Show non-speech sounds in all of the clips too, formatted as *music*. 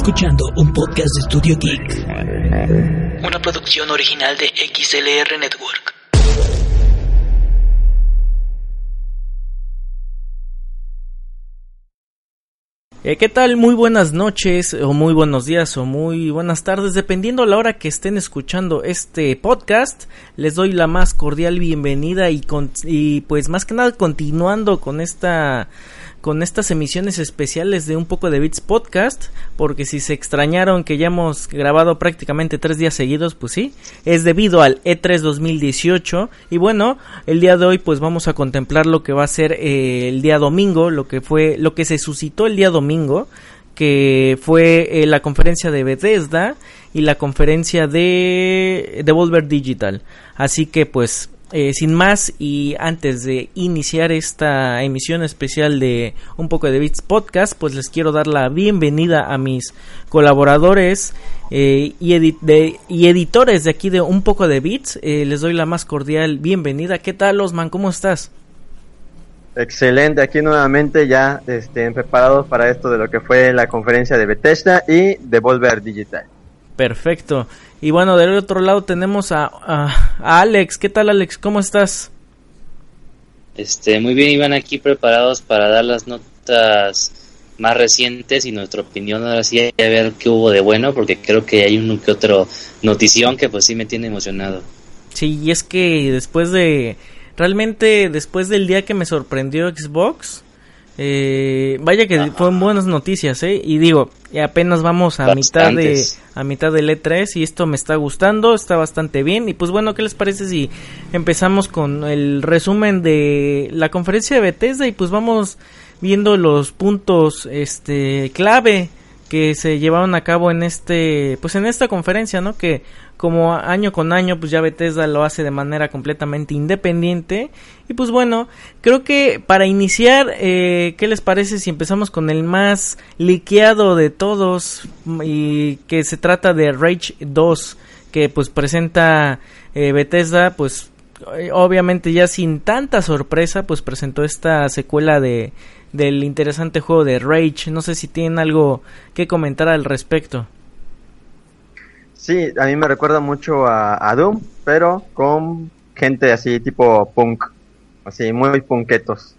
escuchando un podcast de Studio Geek. Una producción original de XLR Network. Eh, ¿Qué tal? Muy buenas noches o muy buenos días o muy buenas tardes, dependiendo la hora que estén escuchando este podcast. Les doy la más cordial bienvenida y, y pues más que nada continuando con esta con estas emisiones especiales de un poco de Beats Podcast, porque si se extrañaron que ya hemos grabado prácticamente tres días seguidos, pues sí, es debido al E3 2018 y bueno, el día de hoy pues vamos a contemplar lo que va a ser eh, el día domingo, lo que fue, lo que se suscitó el día domingo, que fue eh, la conferencia de Bethesda y la conferencia de Devolver Digital. Así que pues eh, sin más y antes de iniciar esta emisión especial de un poco de Beats Podcast, pues les quiero dar la bienvenida a mis colaboradores eh, y, y, editores de aquí de un poco de Beats. Eh, les doy la más cordial bienvenida. ¿Qué tal, Osman? ¿Cómo estás? Excelente, aquí nuevamente ya este, preparados para esto de lo que fue la conferencia de Bethesda y Devolver Digital. Perfecto. Y bueno, del otro lado tenemos a, a, Alex. ¿Qué tal, Alex? ¿Cómo estás? Este, muy bien, Iván, aquí preparados para dar las notas más recientes y nuestra opinión ahora sí a ver qué hubo de bueno, porque creo que hay un que otro notición que pues sí me tiene emocionado. Sí, y es que después de, realmente después del día que me sorprendió Xbox, eh, vaya que fueron buenas noticias, ¿eh? Y digo, apenas vamos a mitad de a mitad del E3 y esto me está gustando, está bastante bien. Y pues bueno, ¿qué les parece si empezamos con el resumen de la conferencia de Bethesda y pues vamos viendo los puntos este clave que se llevaron a cabo en este pues en esta conferencia, ¿no? Que como año con año pues ya Bethesda lo hace de manera completamente independiente. Y pues bueno creo que para iniciar eh, qué les parece si empezamos con el más liqueado de todos y que se trata de Rage 2 que pues presenta eh, Bethesda pues eh, obviamente ya sin tanta sorpresa pues presentó esta secuela de del interesante juego de Rage. No sé si tienen algo que comentar al respecto Sí, a mí me recuerda mucho a, Doom, pero con gente así tipo punk, así muy punketos.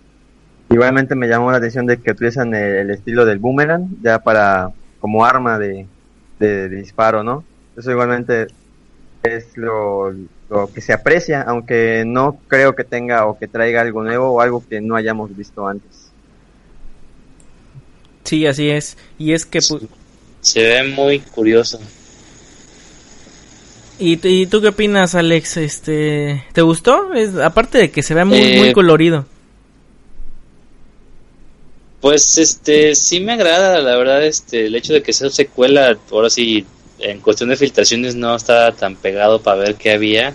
Igualmente me llamó la atención de que utilizan el, estilo del boomerang ya para como arma de, disparo, ¿no? Eso igualmente es lo, lo, que se aprecia, aunque no creo que tenga o que traiga algo nuevo o algo que no hayamos visto antes. Sí, así es. Y es que... Pues, se ve muy curioso. ¿Y, tú qué opinas, Alex? Este, ¿Te gustó? Es, aparte de que se ve muy, muy eh, colorido. Pues este, sí me agrada, la verdad, este, el hecho de que sea secuela, ahora sí, en cuestión de filtraciones no estaba tan pegado para ver qué había,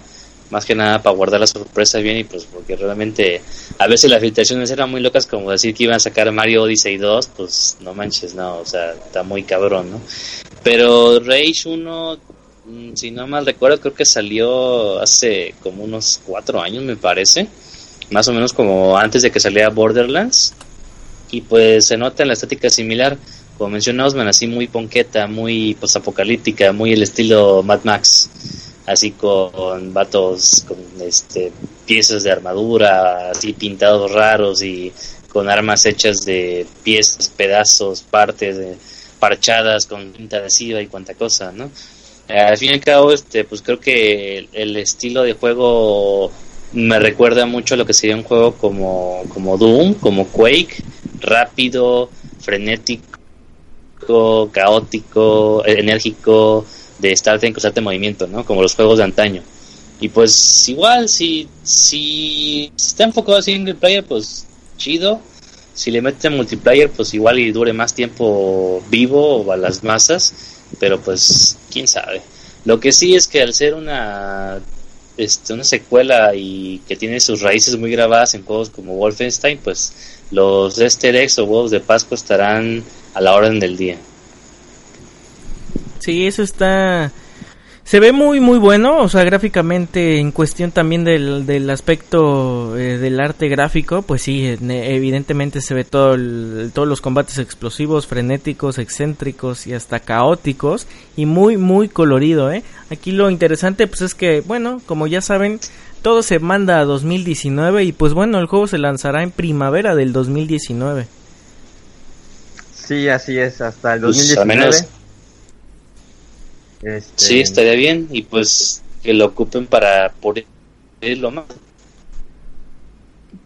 más que nada para guardar la sorpresa bien y pues porque realmente a veces las filtraciones eran muy locas como decir que iban a sacar Mario Odyssey 2, pues no manches, no, o sea, está muy cabrón, ¿no? Pero Rage 1 Mm, si no mal recuerdo, creo que salió hace como unos cuatro años, me parece. Más o menos como antes de que saliera Borderlands. Y pues se nota en la estética similar. Como mencionamos, man, así muy ponqueta, muy posapocalíptica, muy el estilo Mad Max. Así con vatos, con este, piezas de armadura, así pintados raros y con armas hechas de piezas, pedazos, partes de, parchadas con tinta adhesiva y cuanta cosa, ¿no? Eh, al fin y al cabo, este, pues creo que el, estilo de juego me recuerda mucho a lo que sería un juego como, como Doom, como Quake, rápido, frenético, caótico, enérgico, de estarte en constante movimiento, ¿no? Como los juegos de antaño. Y pues igual, si, si está enfocado así en single player, pues chido. Si le meten multiplayer, pues igual y dure más tiempo vivo o a las masas pero pues quién sabe. Lo que sí es que al ser una este, una secuela y que tiene sus raíces muy grabadas en juegos como Wolfenstein, pues los Easter eggs o huevos de Pascua estarán a la orden del día. Sí, eso está Se ve muy muy bueno, o sea, gráficamente en cuestión también del, del aspecto eh, del arte gráfico, pues sí, evidentemente se ve todo todos los combates explosivos, frenéticos, excéntricos y hasta caóticos y muy muy colorido, ¿eh? Aquí lo interesante pues es que, bueno, como ya saben, todo se manda a 2019 y pues bueno, el juego se lanzará en primavera del 2019. Sí, así es, hasta el 2019. Pues, este... Sí, estaría bien y pues que lo ocupen para lo más.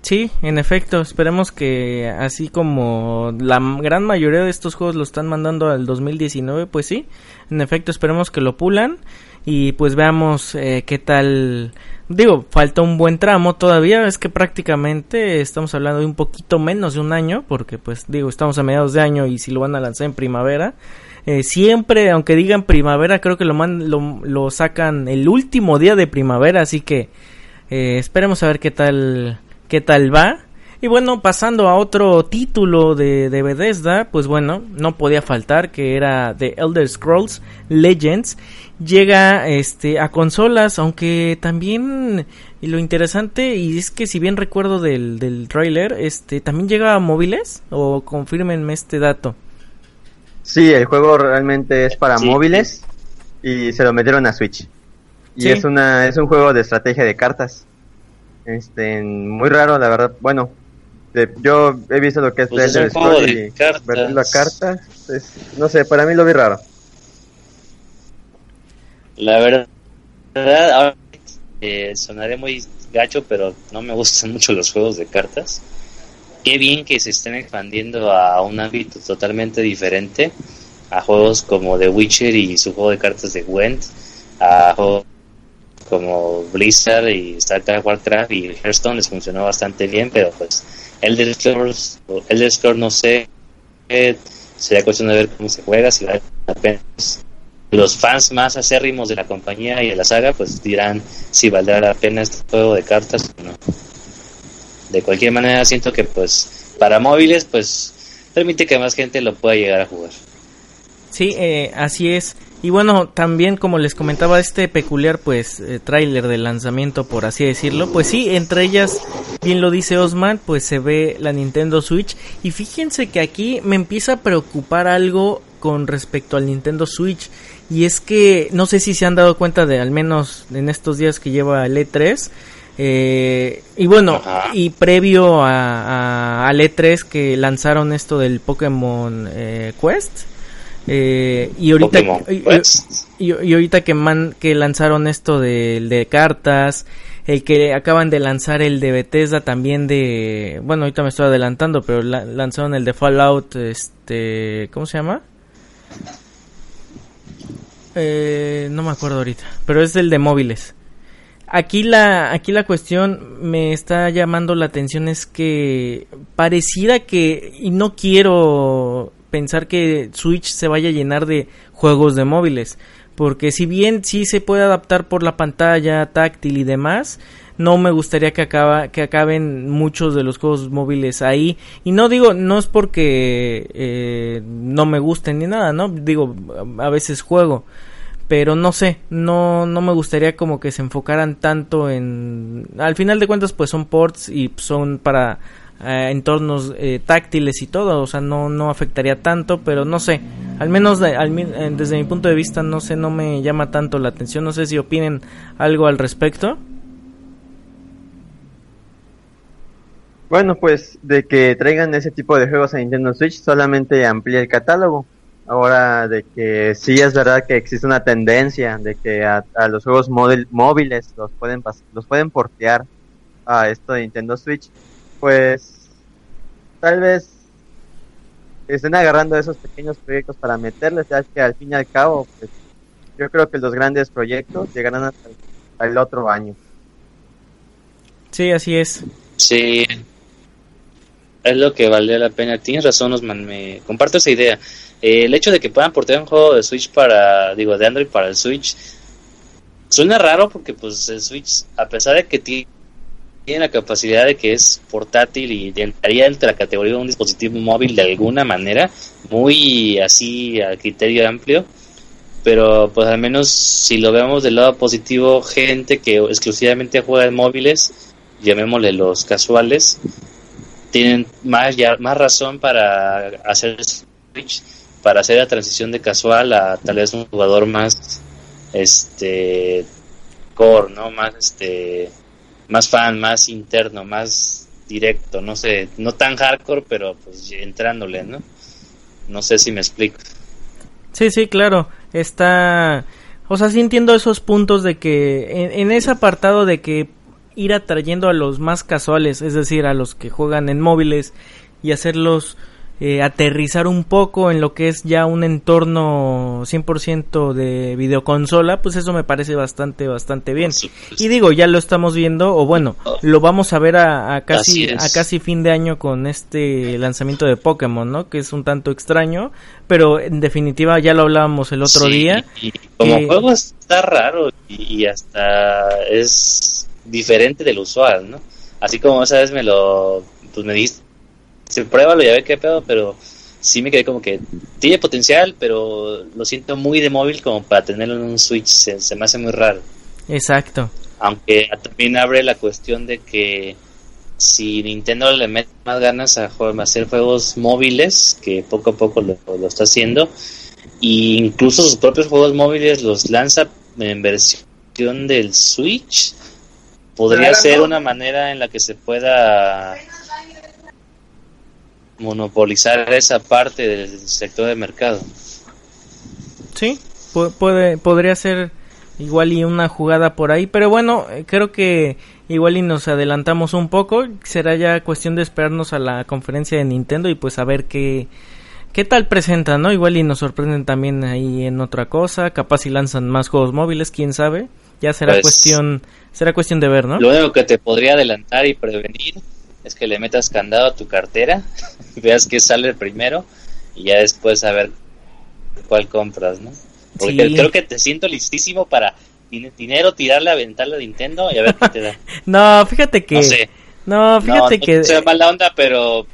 Sí, en efecto, esperemos que así como la gran mayoría de estos juegos lo están mandando al 2019, pues sí, en efecto esperemos que lo pulan y pues veamos eh, qué tal. Digo, falta un buen tramo todavía, es que prácticamente estamos hablando de un poquito menos de un año, porque pues digo, estamos a mediados de año y si lo van a lanzar en primavera, eh, siempre, aunque digan primavera, creo que lo, lo, sacan el último día de primavera, así que eh, esperemos a ver qué tal, qué tal va. Y bueno, pasando a otro título de, de, Bethesda, pues bueno, no podía faltar que era The Elder Scrolls Legends. Llega este a consolas, aunque también y lo interesante y es que si bien recuerdo del, del trailer, este también llega a móviles o confirmenme este dato. Sí, el juego realmente es para móviles y se lo metieron a Switch. Y es una es un juego de estrategia de cartas. Este, muy raro, la verdad. Bueno, yo he visto lo que es pues es y cartas. la carta, no sé, para mí lo vi raro. La verdad, ahora eh, sonaré muy gacho, pero no me gustan mucho los juegos de cartas qué bien que se estén expandiendo a un ámbito totalmente diferente, a juegos como The Witcher y su juego de cartas de Gwent, a juegos como Blizzard y StarCraft, Warcraft y Hearthstone les funcionó bastante bien, pero pues Elder Scrolls, Elder Scrolls no sé, sería cuestión de ver cómo se juega, si vale la pena. Los fans más acérrimos de la compañía y de la saga pues dirán si valdrá la pena este juego de cartas o no de cualquier manera siento que pues para móviles pues permite que más gente lo pueda llegar a jugar. Sí, eh, así es. Y bueno, también como les comentaba este peculiar pues eh, tráiler de lanzamiento por así decirlo, pues sí, entre ellas, bien lo dice Osman, pues se ve la Nintendo Switch y fíjense que aquí me empieza a preocupar algo con respecto al Nintendo Switch y es que no sé si se han dado cuenta de al menos en estos días que lleva el E3 eh, y bueno, y previo a, al E3 que lanzaron esto del Pokémon eh, Quest. Eh, y ahorita y, ahorita que man, que lanzaron esto de, de cartas el que acaban de lanzar el de Bethesda también de bueno ahorita me estoy adelantando pero lanzaron el de Fallout este cómo se llama no me acuerdo ahorita pero es el de móviles Aquí la, aquí la cuestión me está llamando la atención es que pareciera que, y no quiero pensar que Switch se vaya a llenar de juegos de móviles, porque si bien sí se puede adaptar por la pantalla táctil y demás, no me gustaría que acaba, que acaben muchos de los juegos móviles ahí. Y no digo no es porque eh, no me gusten ni nada no digo a veces juego pero no sé, no, no me gustaría como que se enfocaran tanto en... Al final de cuentas pues son ports y son para eh, entornos eh, táctiles y todo, o sea, no, no afectaría tanto, pero no sé, al menos eh, desde mi punto de vista no sé, no me llama tanto la atención, no sé si opinen algo al respecto. Bueno, pues de que traigan ese tipo de juegos a Nintendo Switch solamente amplía el catálogo ahora de que sí es verdad que existe una tendencia de que a, los juegos móviles los pueden los pueden portear a esto de Nintendo Switch, pues tal vez estén agarrando esos pequeños proyectos para meterles, ya que al fin y al cabo, pues, yo creo que los grandes proyectos llegarán hasta el otro año. Sí, así es. Sí, es lo que vale la pena. Tienes razón, Osman, me comparto esa idea. El hecho de que puedan portar un juego de Switch para, digo, de Android para el Switch, suena raro porque pues el Switch, a pesar de que tiene la capacidad de que es portátil y entraría entre la categoría de un dispositivo móvil de alguna manera, muy así a criterio amplio, pero pues al menos si lo vemos del lado positivo, gente que exclusivamente juega en móviles, llamémosle los casuales, tienen más, ya, más razón para hacer switch, para hacer la transición de casual a tal vez un jugador más este core, ¿no? Más este más fan, más interno, más directo, no sé, no tan hardcore, pero pues entrándole, ¿no? No sé si me explico. Sí, sí, claro. Está o sea, sí entiendo esos puntos de que en, en ese apartado de que ir atrayendo a los más casuales, es decir, a los que juegan en móviles y hacerlos eh, aterrizar un poco en lo que es ya un entorno 100% de videoconsola, pues eso me parece bastante, bastante bien. Y digo, ya lo estamos viendo, o bueno, lo vamos a ver a, casi, a casi fin de año con este lanzamiento de Pokémon, ¿no? Que es un tanto extraño, pero en definitiva ya lo hablábamos el otro día. Y como juego está raro y hasta es diferente del usual, ¿no? Así como esa vez me lo, pues me diste, se pruébalo, ya ve qué pedo, pero sí me quedé como que tiene potencial, pero lo siento muy de móvil como para tenerlo en un Switch, se, me hace muy raro. Exacto. Aunque también abre la cuestión de que si Nintendo le mete más ganas a, hacer juegos móviles, que poco a poco lo, lo está haciendo, e incluso sus propios juegos móviles los lanza en versión del Switch, podría ser una manera en la que se pueda monopolizar esa parte del sector de mercado. Sí, puede, podría ser igual y una jugada por ahí, pero bueno, eh, creo que igual y nos adelantamos un poco, será ya cuestión de esperarnos a la conferencia de Nintendo y pues a ver qué, qué tal presentan, ¿no? Igual y nos sorprenden también ahí en otra cosa, capaz si lanzan más juegos móviles, quién sabe, ya será pues, cuestión será cuestión de ver, ¿no? Lo único que te podría adelantar y prevenir es que le metas candado a tu cartera, *laughs* veas que sale primero y ya después a ver cuál compras, ¿no? Porque creo que te siento listísimo para dinero tirarle a aventarle a Nintendo y a ver qué te da. no, fíjate que no, sé. no fíjate no, que no sea mala onda, pero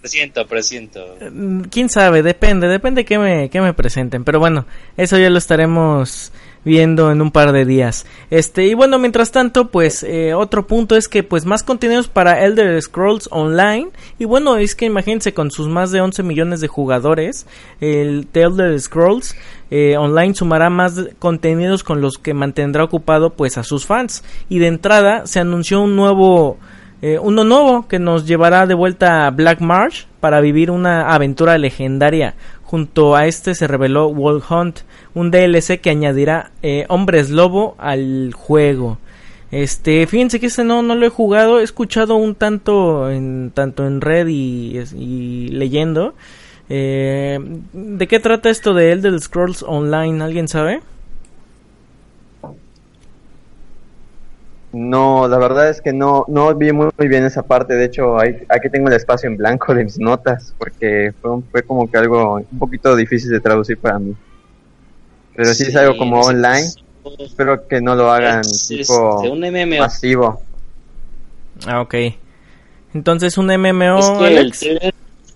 presiento, presiento. Mm, quién sabe, depende, depende que me que me presenten, pero bueno, eso ya lo estaremos viendo en un par de días. Este, y bueno, mientras tanto, pues eh, otro punto es que pues más contenidos para Elder Scrolls Online. Y bueno, es que imagínense con sus más de 11 millones de jugadores, el Elder Scrolls eh, Online sumará más contenidos con los que mantendrá ocupado pues a sus fans. Y de entrada se anunció un nuevo... Eh, uno nuevo que nos llevará de vuelta a Black Marsh para vivir una aventura legendaria. Junto a este se reveló Wall Hunt, un DLC que añadirá eh, hombres lobo al juego. Este, fíjense que este no, no lo he jugado, he escuchado un tanto en, tanto en red y, leyendo. Eh, ¿De qué trata esto de Elder Scrolls Online? ¿Alguien sabe? No, la verdad es que no, no vi muy, bien esa parte. De hecho, aquí tengo el espacio en blanco de mis notas porque fue, fue como que algo un poquito difícil de traducir para mí. Pero si es algo como online. Espero que no lo hagan tipo un MMO. masivo. Ah, ok. Entonces un MMO. Es que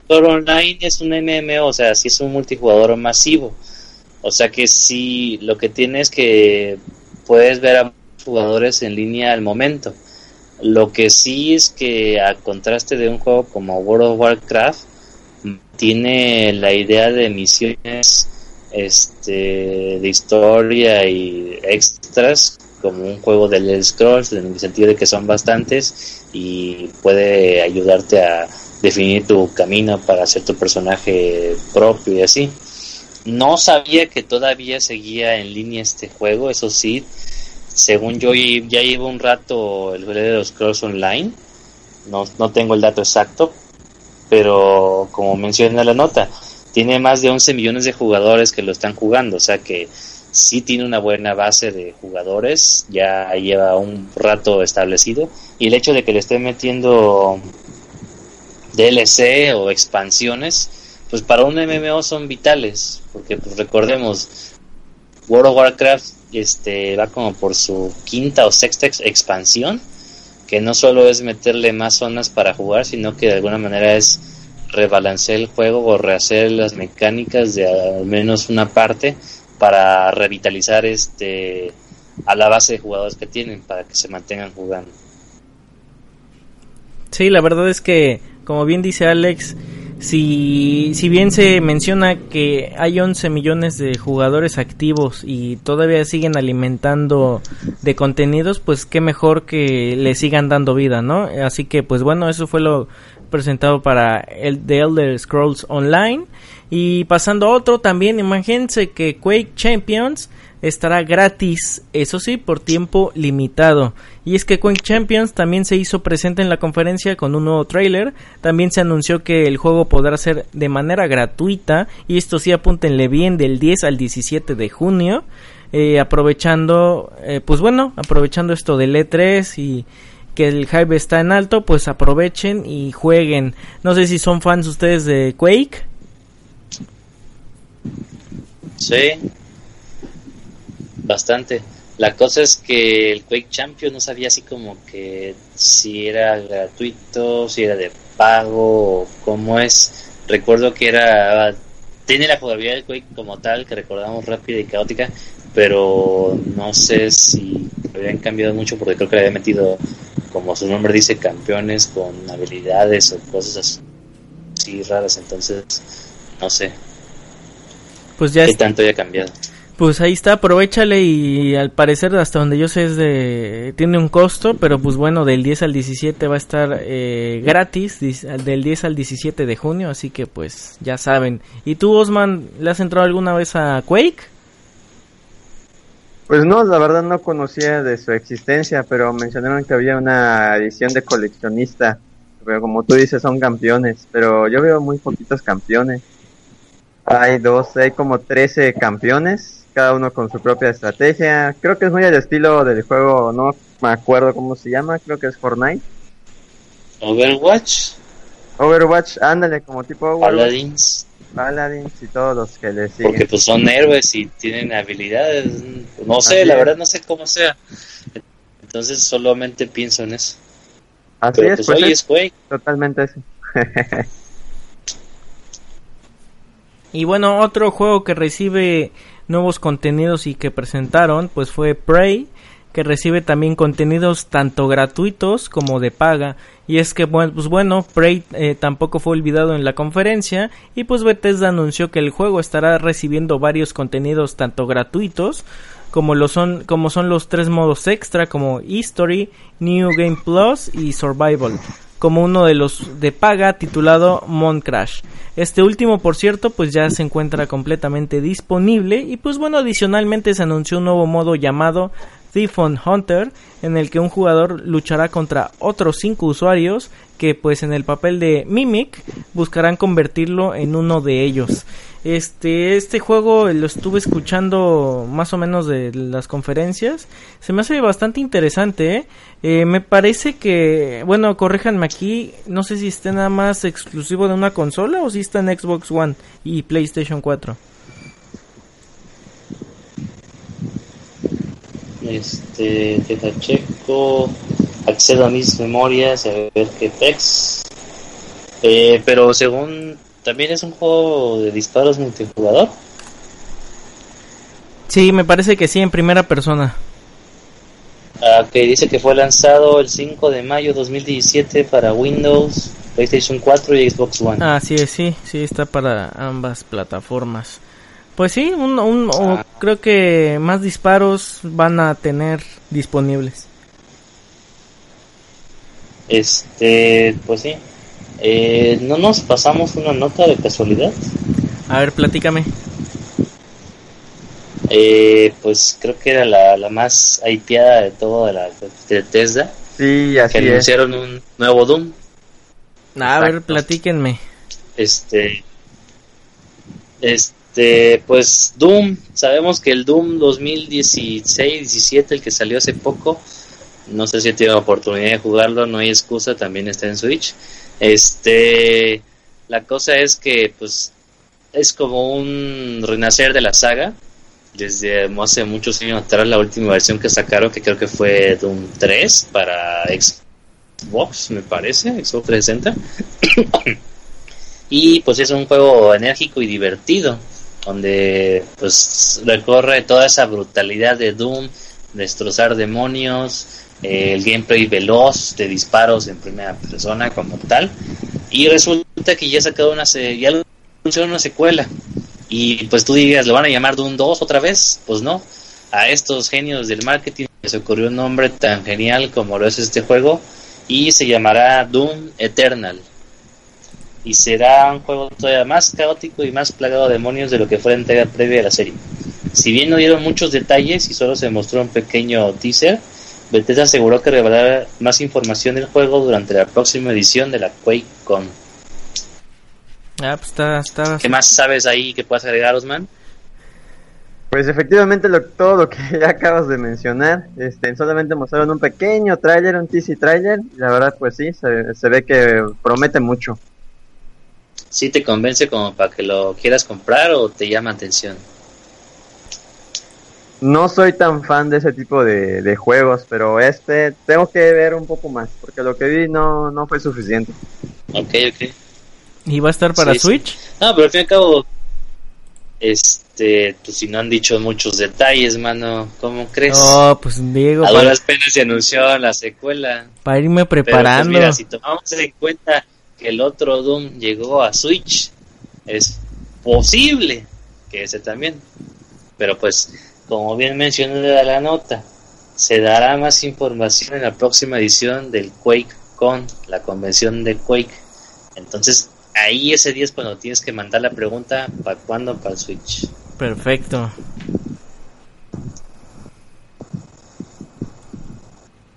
el online es un MMO, o sea, si es un multijugador masivo. O sea que si lo que tienes es que puedes ver a jugadores en línea al momento. Lo que sí es que a contraste de un juego como World of Warcraft, tiene la idea de misiones este, de historia y extras como un juego de Let's Scrolls en el sentido de que son bastantes y puede ayudarte a definir tu camino para hacer tu personaje propio y así. No sabía que todavía seguía en línea este juego, eso sí, según yo ya llevo un rato el de los Online, no, no tengo el dato exacto, pero como menciona la nota, tiene más de 11 millones de jugadores que lo están jugando, o sea que sí tiene una buena base de jugadores, ya lleva un rato establecido y el hecho de que le estén metiendo DLC o expansiones, pues para un MMO son vitales, porque pues recordemos, World of Warcraft este va como por su quinta o sexta expansión, que no solo es meterle más zonas para jugar, sino que de alguna manera es rebalancear el juego o rehacer las mecánicas de al menos una parte para revitalizar este a la base de jugadores que tienen para que se mantengan jugando. Sí, la verdad es que, como bien dice Alex, si, si bien se menciona que hay 11 millones de jugadores activos y todavía siguen alimentando de contenidos, pues qué mejor que le sigan dando vida, ¿no? Así que, pues bueno, eso fue lo presentado para el The Elder Scrolls Online. Y pasando a otro, también imagínense que Quake Champions estará gratis, eso sí, por tiempo limitado. Y es que Quake Champions también se hizo presente en la conferencia con un nuevo trailer. También se anunció que el juego podrá ser de manera gratuita. Y esto sí, apúntenle bien, del 10 al 17 de junio. Eh, aprovechando, eh, pues bueno, aprovechando esto del E3 y que el hype está en alto, pues aprovechen y jueguen. No sé si son fans ustedes de Quake. Sí, bastante. La cosa es que el Quake Champion no sabía así como que si era gratuito, si era de pago o cómo es. Recuerdo que era tiene la jugabilidad del Quake como tal que recordamos rápida y caótica, pero no sé si habían cambiado mucho porque creo que le había metido como su nombre dice campeones con habilidades o cosas así raras, entonces no sé pues ya qué tanto haya cambiado. Pues ahí está, aprovechale y al parecer hasta donde yo sé es de tiene un costo, pero pues bueno, del 10 al 17 va a estar eh, gratis, del 10 al 17 de junio, así que pues ya saben. ¿Y tú Osman, le has entrado alguna vez a Quake? Pues no, la verdad no conocía de su existencia, pero mencionaron que había una edición de coleccionista, pero como tú dices son campeones, pero yo veo muy poquitos campeones. Hay dos, hay como 13 campeones, cada uno con su propia estrategia. Creo que es muy al estilo del juego, no me acuerdo cómo se llama, creo que es Fortnite. Overwatch. Overwatch, ándale, como tipo Overwatch. Paladins. Paladins y todos los que le siguen. Porque pues son héroes y tienen habilidades. No sé, la verdad no sé cómo sea. Entonces solamente pienso en eso. Así es, pues, es, es Totalmente eso. Y bueno, otro juego que recibe nuevos contenidos y que presentaron, pues fue Prey, que recibe también contenidos tanto gratuitos como de paga. Y es que, pues bueno, Prey eh, tampoco fue olvidado en la conferencia y pues Bethesda anunció que el juego estará recibiendo varios contenidos tanto gratuitos como lo son como son los tres modos extra como History, New Game Plus y Survival como uno de los de paga titulado Mon Crash. Este último, por cierto, pues ya se encuentra completamente disponible y pues bueno, adicionalmente se anunció un nuevo modo llamado Thief on Hunter en el que un jugador luchará contra otros cinco usuarios que pues en el papel de Mimic buscarán convertirlo en uno de ellos. Este, este juego lo estuve escuchando más o menos de las conferencias. Se me hace bastante interesante. ¿eh? Eh, me parece que, bueno, corréjanme aquí. No sé si está nada más exclusivo de una consola o si está en Xbox One y PlayStation 4. Este, deja checo. Accedo a mis memorias a ver qué text. Eh, pero según también es un juego de disparos multijugador. Sí, me parece que sí, en primera persona. Ah, que dice que fue lanzado el 5 de mayo 2017 para Windows, PlayStation 4 y Xbox One. Ah, sí, sí, sí, está para ambas plataformas. Pues sí, un, un ah. creo que más disparos van a tener disponibles. Este, pues sí, eh, ¿No nos pasamos una nota de casualidad? A ver, platícame. Eh, pues creo que era la, la más hypeada de todo de la de Tesla. Sí, así que anunciaron un nuevo Doom. A ver, platíquenme. Este. Este, pues Doom, sabemos que el Doom 2016-17, el que salió hace poco, no sé si tiene oportunidad de jugarlo, no hay excusa, también está en Switch. Este, la cosa es que, pues, es como un renacer de la saga. Desde hace muchos años atrás, la última versión que sacaron, que creo que fue Doom 3 para Xbox, me parece, Xbox 360. *coughs* y pues es un juego enérgico y divertido. Donde pues recorre toda esa brutalidad de Doom, destrozar demonios, eh, el gameplay veloz de disparos en primera persona como tal. Y resulta que ya sacado una ya una secuela. Y pues tú digas, ¿lo van a llamar Doom 2 otra vez? Pues no. A estos genios del marketing les ocurrió un nombre tan genial como lo es este juego y se llamará Doom Eternal. Y será un juego todavía más caótico y más plagado de demonios de lo que fue la entrega previa de la serie. Si bien no dieron muchos detalles y solo se mostró un pequeño teaser, Bethesda aseguró que revelará más información del juego durante la próxima edición de la QuakeCon. Ah, pues está, está... ¿Qué más sabes ahí que puedas agregar, Osman? Pues efectivamente lo, todo lo que ya *laughs* acabas de mencionar, este, solamente mostraron un pequeño tráiler, un teaser trailer, y la verdad pues sí, se, se, ve que promete mucho. ¿Sí te convence como para que lo quieras comprar o te llama atención? No soy tan fan de ese tipo de, juegos, pero este tengo que ver un poco más, porque lo que vi no, no fue suficiente. Ok, ok. ¿Y va a estar para Switch? No, pero al fin y al cabo, este, pues si no han dicho muchos detalles, mano, ¿cómo crees? Oh, pues Diego. A duras penas se anunció la secuela. Para irme pues, preparando. mira, si tomamos en cuenta el otro Doom llegó a Switch, es posible que ese también. Pero pues como bien mencioné la nota, se dará más información en la próxima edición del Quake con la convención de Quake. Entonces, ahí ese día es cuando tienes que mandar la pregunta, ¿para cuándo para el Switch? Perfecto.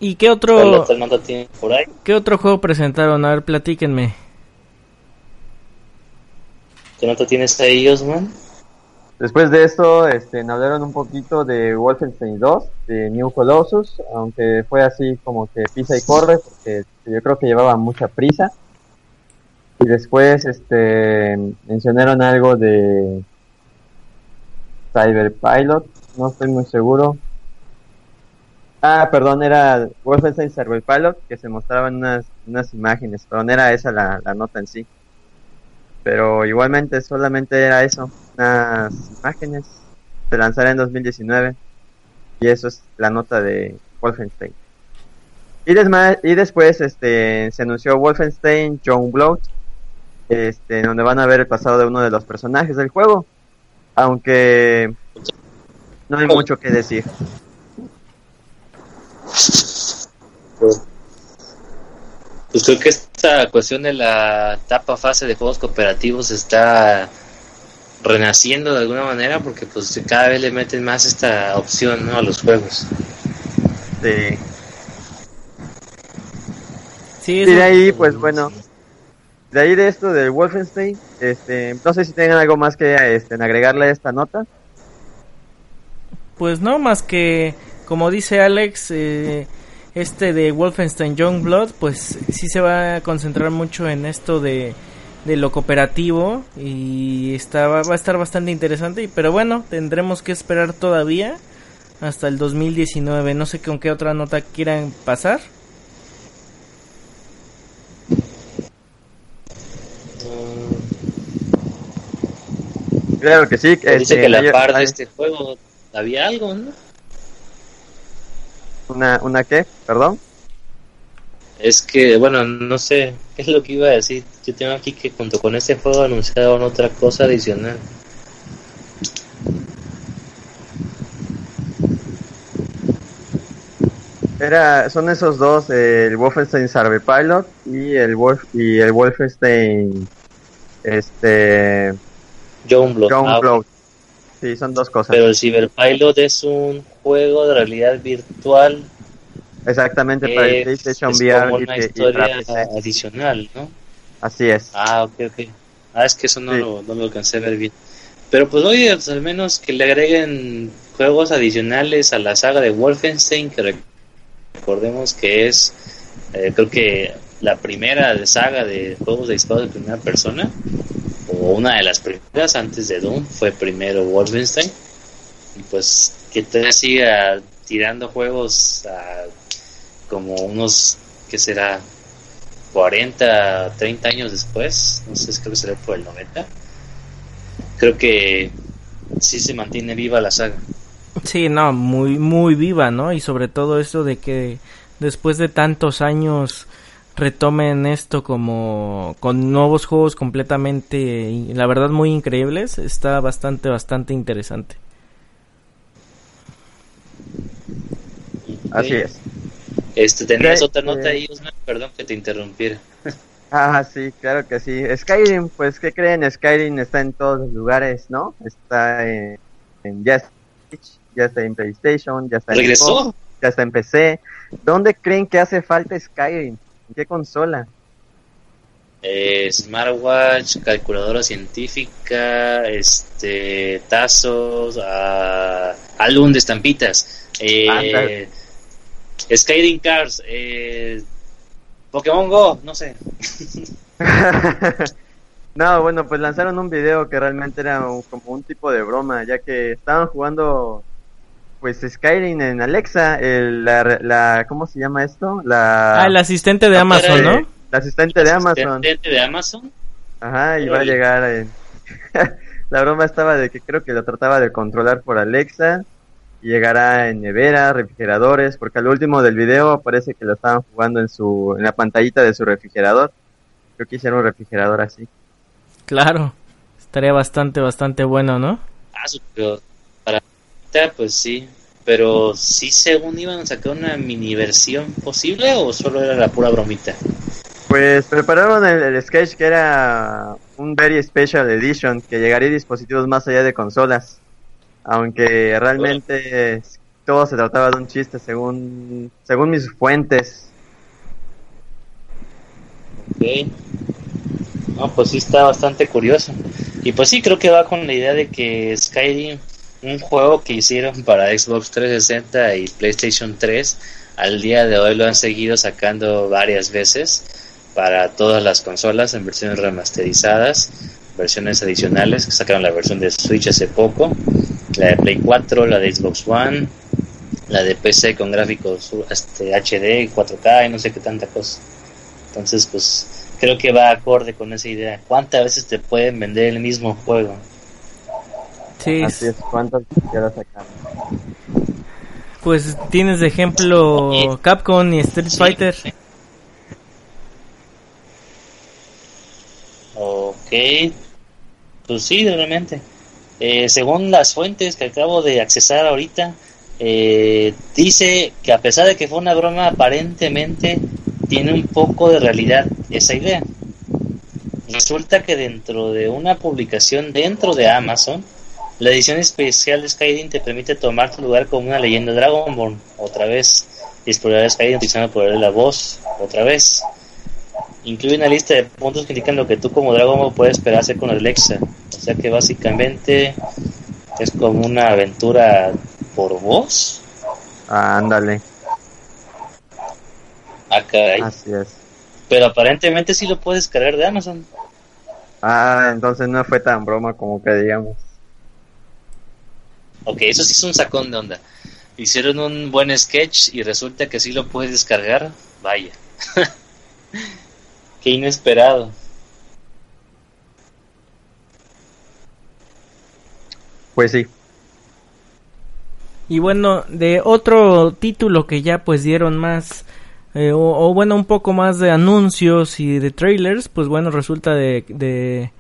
¿Y qué otro por ahí? qué otro juego presentaron? A ver, platíquenme. ¿Qué nota tienes ahí, Osman? Después de esto, este, hablaron un poquito de Wolfenstein 2, de New Colossus, aunque fue así como que pisa y corre, porque yo creo que llevaba mucha prisa. Y después, este, mencionaron algo de Cyber Pilot, no estoy muy seguro. Ah, perdón, era Wolfenstein Cyber Pilot, que se mostraban unas, unas imágenes, pero no era esa la, la nota en sí. Pero igualmente solamente era eso, unas imágenes. Se lanzará en 2019 y eso es la nota de Wolfenstein. Y, y después este, se anunció Wolfenstein John Blood, este, donde van a ver el pasado de uno de los personajes del juego. Aunque no hay mucho que decir. Pues creo que esta cuestión de la etapa fase de juegos cooperativos está renaciendo de alguna manera porque pues cada vez le meten más esta opción ¿no? a los juegos. Sí. Sí, y de ahí pues bueno, de ahí de esto del Wolfenstein, este, no sé si tengan algo más que este, agregarle a esta nota. Pues no, más que como dice Alex, eh, este de Wolfenstein Youngblood, pues sí se va a concentrar mucho en esto de, de lo cooperativo y está, va a estar bastante interesante, pero bueno, tendremos que esperar todavía hasta el 2019. No sé con qué otra nota quieran pasar. Claro que sí. Dice este, que la par de este juego había algo, ¿no? ¿Una, ¿Una qué? ¿Perdón? Es que, bueno, no sé qué es lo que iba a decir. Yo tengo aquí que junto con este juego anunciaron otra cosa adicional. Era, son esos dos, el Wolfenstein Survey Pilot y el Wolf y el Wolfenstein este John Blood. Ah, Sí, son dos cosas. Pero el Cyberpilot es un juego de realidad virtual. Exactamente, para el PlayStation VR. Como una historia adicional, ¿no? Así es. Ah, ok, ok. Ah, es que eso no, lo, no lo alcancé a ver bien. Pero pues oye, pues, al menos que le agreguen juegos adicionales a la saga de Wolfenstein, que recordemos que es, eh, creo que la primera de saga de juegos de disparos de primera persona o una de las primeras antes de Doom fue primero Wolfenstein y pues que te siga tirando juegos a como unos que será 40 30 años después no sé creo que será por el 90 creo que sí se mantiene viva la saga. Sí, no, muy, muy viva, ¿no? Y sobre todo eso de que después de tantos años retomen esto como con nuevos juegos completamente, la verdad, muy increíbles, está bastante, bastante interesante. Así es. Este, tenías otra nota ahí, perdón que te interrumpiera. *laughs* Ah, sí, claro que sí. Skyrim, pues, ¿qué creen? Skyrim está en todos los lugares, ¿no? Está en, en ya, está en PlayStation, ya está en ¿Regresó? ya está en PC. ¿Dónde creen que hace falta Skyrim? ¿En qué consola? Eh, smartwatch, calculadora científica, este, tazos, uh, álbum de estampitas, eh, Skyrim Cars, eh, Pokémon Go, no sé. *laughs* no, bueno, pues lanzaron un video que realmente era como un tipo de broma, ya que estaban jugando pues Skyrim en Alexa, el, la, la, ¿cómo se llama esto? La, ah, el asistente de Amazon, ¿no? El asistente de Amazon. asistente de Amazon? Ajá, y va a llegar en... *laughs* la broma estaba de que creo que lo trataba de controlar por Alexa llegará en nevera, refrigeradores, porque al último del video parece que lo estaban jugando en su en la pantallita de su refrigerador. Que hicieron un refrigerador así. Claro, estaría bastante bastante bueno, ¿no? Ah, pero para pues sí, pero sí según iban a sacar una mini versión posible o solo era la pura bromita. Pues prepararon el, el sketch que era un very special edition que llegaría a dispositivos más allá de consolas aunque realmente todo se trataba de un chiste según según mis fuentes. Ok. No, pues sí está bastante curioso. Y pues sí, creo que va con la idea de que Skyrim, un juego que hicieron para Xbox 360 y PlayStation 3, al día de hoy lo han seguido sacando varias veces para todas las consolas en versiones remasterizadas, versiones adicionales, que sacaron la versión de Switch hace poco la de Play 4, la de Xbox One, la de PC con gráficos este, HD, 4K y no sé qué tanta cosa. Entonces, pues creo que va acorde con esa idea. ¿Cuántas veces te pueden vender el mismo juego? Sí. Así es, ¿cuántas quieras sacar? Pues tienes de ejemplo Capcom y Street Fighter. Ok. Pues sí, realmente. Eh, según las fuentes que acabo de accesar ahorita, eh, dice que a pesar de que fue una broma, aparentemente tiene un poco de realidad esa idea. Resulta que dentro de una publicación dentro de Amazon, la edición especial de Skyrim te permite tomar tu lugar como una leyenda Dragonborn, otra vez, explorar Skyrim utilizando el poder de la voz, otra vez. Incluye una lista de puntos que indican lo que tú como Dragonborn puedes esperar hacer con Alexa, o sea que básicamente es como una aventura por voz. Ah, ándale. Ah, caray. Así es. Pero aparentemente sí lo puedes cargar de Amazon. Ah, entonces no fue tan broma como que digamos. Ok, eso sí es un sacón de onda. Hicieron un buen sketch y resulta que sí lo puedes descargar. Vaya. *laughs* Qué inesperado. Pues sí. Y bueno, de otro título que ya pues dieron más, eh, o, bueno, un poco más de anuncios y de trailers, pues bueno, resulta de, de,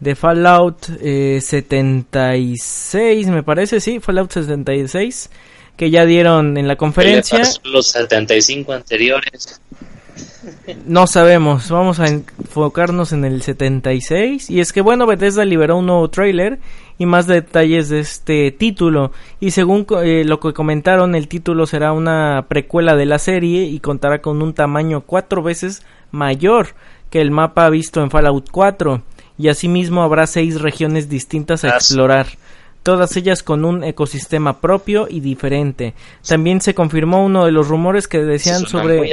de Fallout 76, eh, me parece, sí, Fallout 76, que ya dieron en la conferencia. Los 75 anteriores. No sabemos, vamos a enfocarnos en el 76. Y es que bueno, Bethesda liberó un nuevo trailer y más detalles de este título. Y según eh, lo que comentaron, el título será una precuela de la serie y contará con un tamaño cuatro veces mayor que el mapa visto en Fallout 4. Y asimismo habrá seis regiones distintas a explorar todas ellas con un ecosistema propio y diferente. También se confirmó uno de los rumores que decían sobre,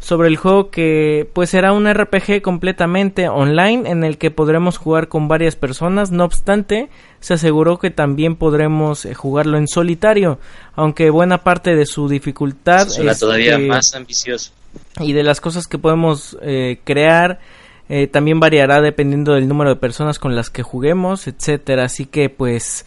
sobre el juego que pues será un RPG completamente online en el que podremos jugar con varias personas, no obstante se aseguró que también podremos eh, jugarlo en solitario, aunque buena parte de su dificultad es todavía más ambicioso. Y de las cosas que podemos eh, crear Eh, también variará dependiendo del número de personas con las que juguemos, etcétera. Así que pues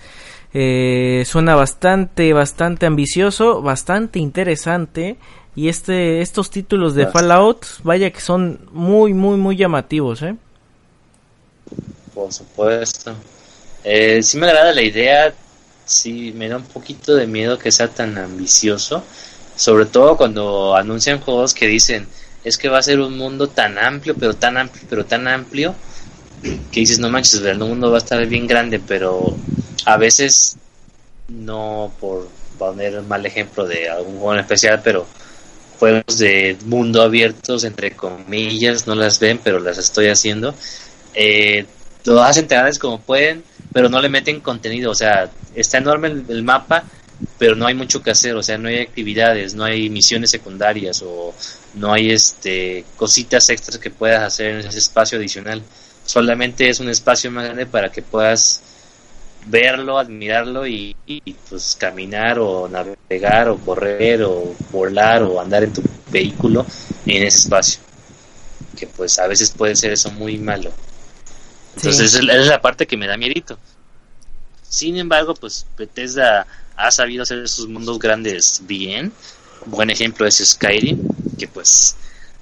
eh, suena bastante, bastante ambicioso, bastante interesante. Y este, estos títulos de Fallout, vaya que son muy, muy, muy llamativos, ¿eh? Por supuesto. Eh, sí me agrada la idea, sí me da un poquito de miedo que sea tan ambicioso, sobre todo cuando anuncian juegos que dicen, es que va a ser un mundo tan amplio, pero tan amplio, pero tan amplio, que dices, no manches, el mundo va a estar bien grande, pero a veces, no por poner un mal ejemplo de algún juego en especial, pero juegos de mundo abiertos, entre comillas, no las ven, pero las estoy haciendo, eh, lo hacen como pueden, pero no le meten contenido, o sea, está enorme el mapa, pero no hay mucho que hacer, o sea, no hay actividades, no hay misiones secundarias o no hay este cositas extras que puedas hacer en ese espacio adicional. Solamente es un espacio más grande para que puedas verlo, admirarlo y, pues caminar o navegar o correr o volar o andar en tu vehículo en ese espacio. Que pues a veces puede ser eso muy malo. Entonces esa es la parte que me da miedito. Sin embargo, pues Bethesda ha sabido hacer sus mundos grandes bien. Buen ejemplo es Skyrim, que pues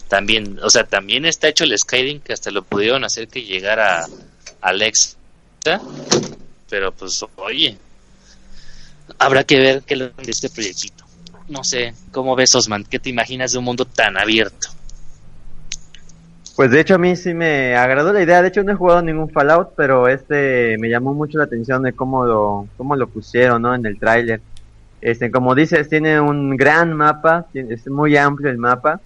también, o sea, también está hecho el Skyrim que hasta lo pudieron hacer que llegara Alex. Pero pues, oye, habrá que ver qué lo de este proyectito. No sé, ¿cómo ves, Osman? ¿Qué te imaginas de un mundo tan abierto? Pues de hecho a mí sí me agradó la idea. De hecho no he jugado ningún Fallout, pero este me llamó mucho la atención de cómo lo, cómo lo pusieron, ¿no? En el tráiler. Este, como dices, tiene un gran mapa, es muy amplio el mapa.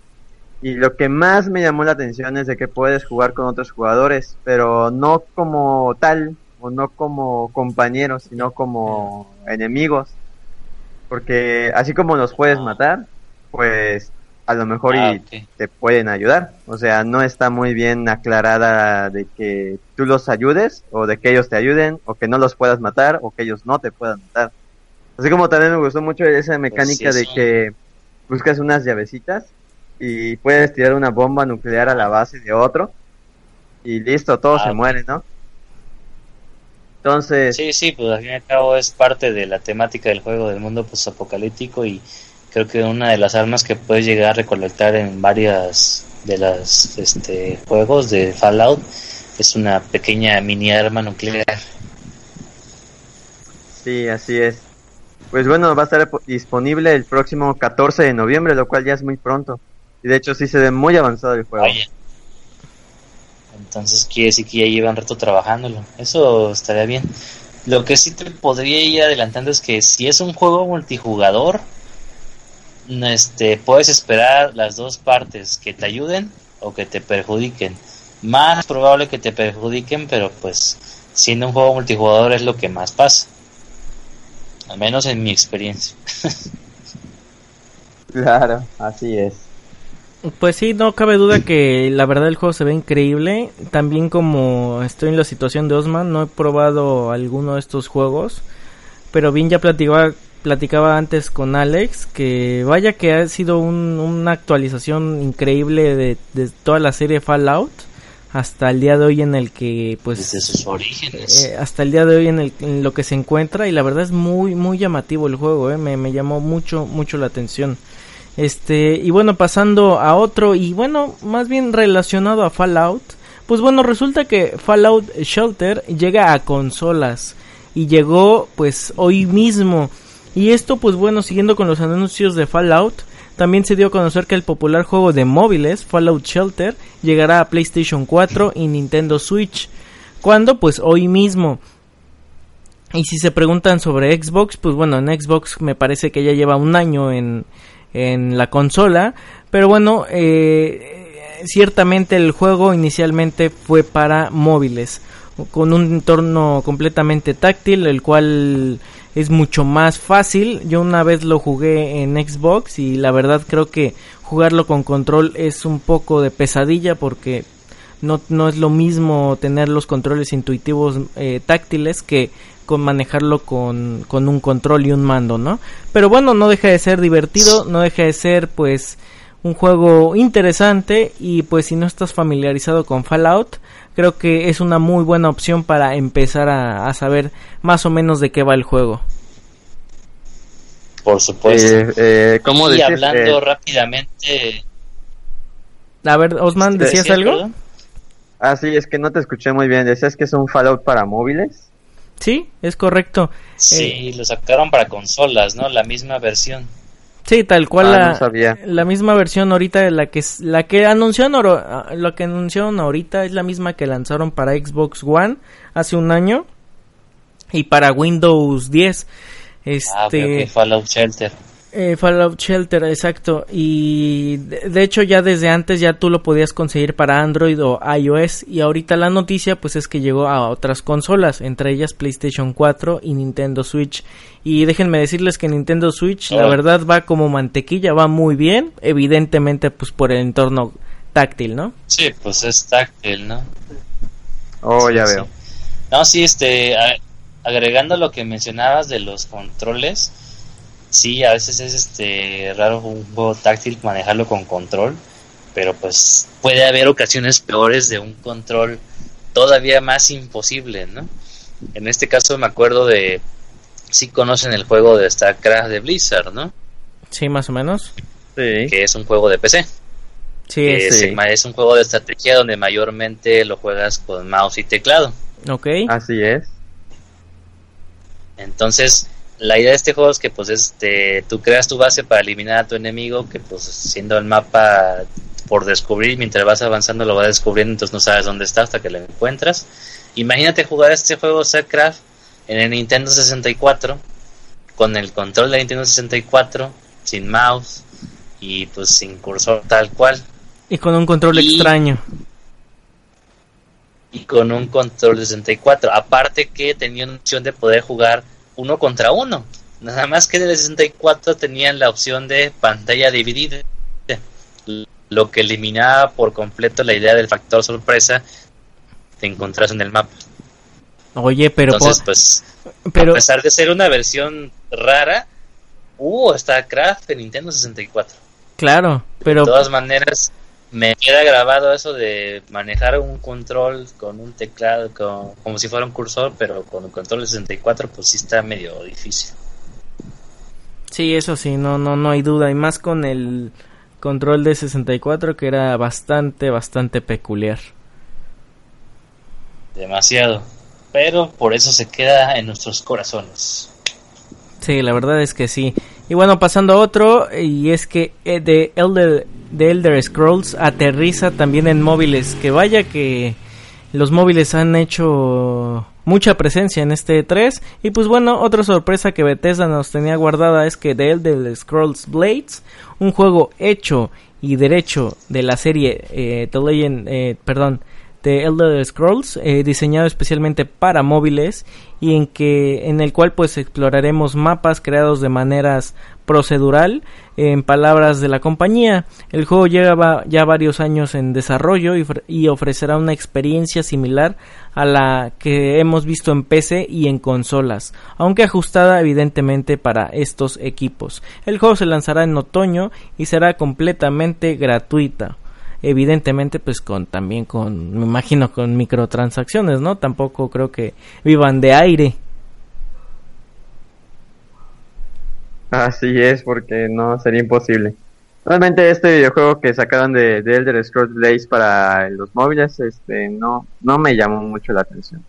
Y lo que más me llamó la atención es de que puedes jugar con otros jugadores, pero no como tal, o no como compañeros, sino como enemigos. Porque así como los puedes matar, pues a lo mejor ah, y te pueden ayudar. O sea, no está muy bien aclarada de que tú los ayudes o de que ellos te ayuden o que no los puedas matar o que ellos no te puedan matar. Así como también me gustó mucho esa mecánica pues de que buscas unas llavecitas y puedes tirar una bomba nuclear a la base de otro y listo, todo se ah, muere, ¿no? Entonces... Sí, sí, pues al fin y al cabo es parte de la temática del juego del mundo post-apocalíptico y creo que una de las armas que puedes llegar a recolectar en varias de las este, juegos de Fallout es una pequeña mini arma nuclear. Sí, así es. Pues bueno, va a estar disponible el próximo 14 de noviembre, lo cual ya es muy pronto. Y de hecho sí se ve muy avanzado el juego. Entonces quiere decir que ya llevan rato trabajándolo. Eso estaría bien. Lo que sí te podría ir adelantando es que si es un juego multijugador, este, puedes esperar las dos partes que te ayuden o que te perjudiquen. Más probable que te perjudiquen, pero pues siendo un juego multijugador es lo que más pasa. Al menos en mi experiencia. *laughs* claro, así es. Pues sí, no cabe duda que la verdad el juego se ve increíble. También como estoy en la situación de Osman, no he probado alguno de estos juegos. Pero bien ya platicaba platicaba antes con Alex que vaya que ha sido una actualización increíble de, toda la serie Fallout hasta el día de hoy en el que pues desde sus orígenes. eh, hasta el día de hoy en, el, en lo que se encuentra y la verdad es muy muy llamativo el juego eh, me, me llamó mucho mucho la atención. Este y bueno pasando a otro y bueno más bien relacionado a Fallout pues bueno resulta que Fallout Shelter llega a consolas y llegó pues hoy mismo y esto, pues bueno, siguiendo con los anuncios de Fallout, también se dio a conocer que el popular juego de móviles, Fallout Shelter, llegará a PlayStation 4 y Nintendo Switch. ¿Cuándo? Pues hoy mismo. Y si se preguntan sobre Xbox, pues bueno, en Xbox me parece que ya lleva un año en, en la consola. Pero bueno, eh, ciertamente el juego inicialmente fue para móviles. Con un entorno completamente táctil, el cual es mucho más fácil. Yo una vez lo jugué en Xbox y la verdad creo que jugarlo con control es un poco de pesadilla porque no, no es lo mismo tener los controles intuitivos eh, táctiles que con manejarlo con, un control y un mando, ¿no? Pero bueno, no deja de ser divertido, no deja de ser pues un juego interesante y pues si no estás familiarizado con Fallout, creo que es una muy buena opción para empezar a, saber más o menos de qué va el juego. Por supuesto. Eh, eh y hablando eh, rápidamente. A ver, Osman, ¿decías algo? Ah, sí, es que no te escuché muy bien. ¿Decías que es un Fallout para móviles? Sí, es correcto. Sí, eh, lo sacaron para consolas, ¿no? La misma versión. Sí, tal cual ah, la, la, misma versión ahorita la que la que anunciaron lo que anunciaron ahorita es la misma que lanzaron para Xbox One hace un año y para Windows 10. Ah, este Fallout Shelter. Eh, Fallout Shelter, exacto. Y de, hecho ya desde antes ya tú lo podías conseguir para Android o iOS. Y ahorita la noticia pues es que llegó a otras consolas, entre ellas PlayStation 4 y Nintendo Switch. Y déjenme decirles que Nintendo Switch la verdad va como mantequilla, va muy bien. Evidentemente pues por el entorno táctil, ¿no? Sí, pues es táctil, ¿no? Oh, ya veo. No, sí, este, agregando lo que mencionabas de los controles sí, a veces es este raro un juego táctil manejarlo con control, pero pues puede haber ocasiones peores de un control todavía más imposible, ¿no? En este caso me acuerdo de sí conocen el juego de StarCraft de Blizzard, ¿no? Sí, más o menos. Sí. Que es un juego de PC. Sí, es, es un juego de estrategia donde mayormente lo juegas con mouse y teclado. Ok. Así es. Entonces, la idea de este juego es que pues este tú creas tu base para eliminar a tu enemigo que pues siendo el mapa por descubrir mientras vas avanzando lo vas descubriendo entonces no sabes dónde está hasta que lo encuentras. Imagínate jugar este juego StarCraft en el Nintendo 64 con el control de Nintendo 64 sin mouse y pues sin cursor tal cual. Y con un control extraño. Y con un control de 64 aparte que tenía una opción de poder jugar uno contra uno. Nada más que el 64 tenían la opción de pantalla dividida, lo que eliminaba por completo la idea del factor sorpresa de encontrarse en el mapa. Oye, pero entonces pues pero... a pesar de ser una versión rara, hubo StarCraft en Nintendo 64. Claro, pero de todas maneras me queda grabado eso de manejar un control con un teclado como si fuera un cursor, pero con un control de 64 pues sí está medio difícil. Sí, eso sí, no no no hay duda y más con el control de 64 que era bastante bastante peculiar. Demasiado, pero por eso se queda en nuestros corazones. Sí, la verdad es que sí. Y bueno, pasando a otro, y es que eh, de Elder de Elder Scrolls aterriza también en móviles. Que vaya que los móviles han hecho mucha presencia en este 3 y pues bueno otra sorpresa que Bethesda nos tenía guardada es que The Elder Scrolls Blades un juego hecho y derecho de la serie eh, The Legend eh, perdón de Elder Scrolls eh, diseñado especialmente para móviles y en que en el cual pues exploraremos mapas creados de maneras procedural en palabras de la compañía. El juego lleva ya varios años en desarrollo y, ofrecerá una experiencia similar a la que hemos visto en PC y en consolas, aunque ajustada evidentemente para estos equipos. El juego se lanzará en otoño y será completamente gratuita evidentemente pues con también con me imagino con microtransacciones no tampoco creo que vivan de aire. Así es porque no sería imposible. Realmente este videojuego que sacaron de, Elder Scrolls Blaze para los móviles este no no me llamó mucho la atención.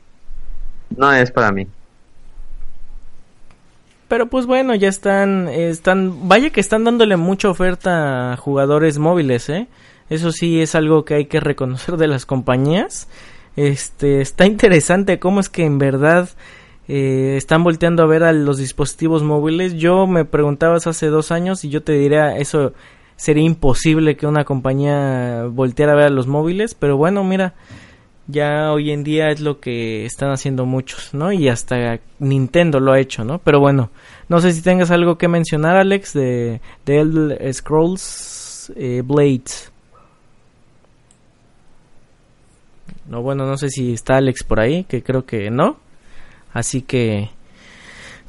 No es para mí. Pero pues bueno, ya están, están, vaya que están dándole mucha oferta a jugadores móviles, ¿eh? Eso sí es algo que hay que reconocer de las compañías. Este está interesante cómo es que en verdad eh, están volteando a ver a los dispositivos móviles. Yo me preguntabas hace dos años y yo te diría eso sería imposible que una compañía volteara a ver a los móviles, pero bueno, mira, ya hoy en día es lo que están haciendo muchos, ¿no? Y hasta Nintendo lo ha hecho, ¿no? Pero bueno, no sé si tengas algo que mencionar, Alex, de, de Scrolls eh, Blades. No, bueno, no sé si está Alex por ahí, que creo que no. Así que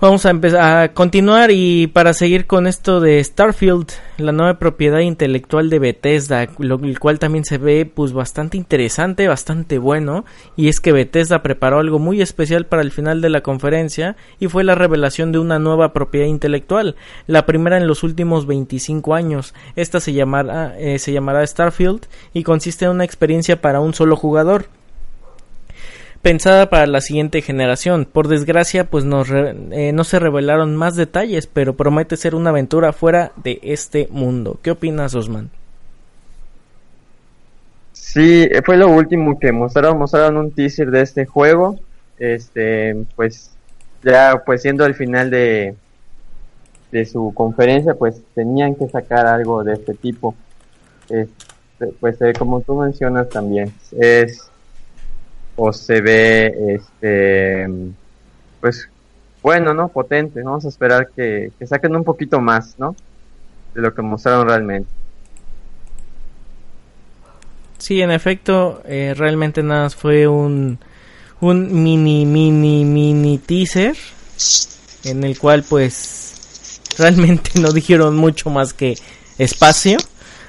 Vamos a empezar a continuar y para seguir con esto de Starfield, la nueva propiedad intelectual de Bethesda, lo el cual también se ve pues bastante interesante, bastante bueno, y es que Bethesda preparó algo muy especial para el final de la conferencia y fue la revelación de una nueva propiedad intelectual, la primera en los últimos 25 años. Esta se llamará eh, se llamará Starfield y consiste en una experiencia para un solo jugador pensada para la siguiente generación. Por desgracia, pues eh, no se revelaron más detalles, pero promete ser una aventura fuera de este mundo. ¿Qué opinas, Osman? Sí, fue lo último que mostraron, mostraron un teaser de este juego. Este, pues ya pues siendo el final de de su conferencia, pues tenían que sacar algo de este tipo. pues eh, como tú mencionas también, es o se ve este pues bueno, ¿no? Potente. Vamos a esperar que, saquen un poquito más, ¿no? De lo que mostraron realmente. Sí, en efecto, eh, realmente nada fue un, un mini, mini, mini teaser en el cual pues *laughs* realmente no dijeron mucho más que espacio.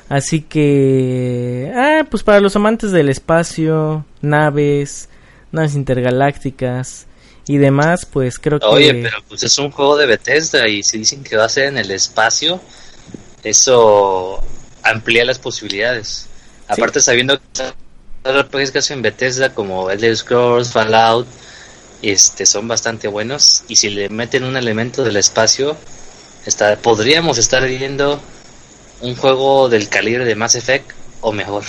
Así que, ah, pues para los amantes del espacio, naves, naves intergalácticas y demás, pues creo que... Oye, pero pues es un juego de Bethesda y si dicen que va a ser en el espacio, eso amplía las posibilidades. Aparte sabiendo que RPGs que hacen Bethesda como Elder Scrolls, Fallout, este, son bastante buenos y si le meten un elemento del espacio, está, podríamos estar viendo un juego del calibre de Mass Effect o mejor.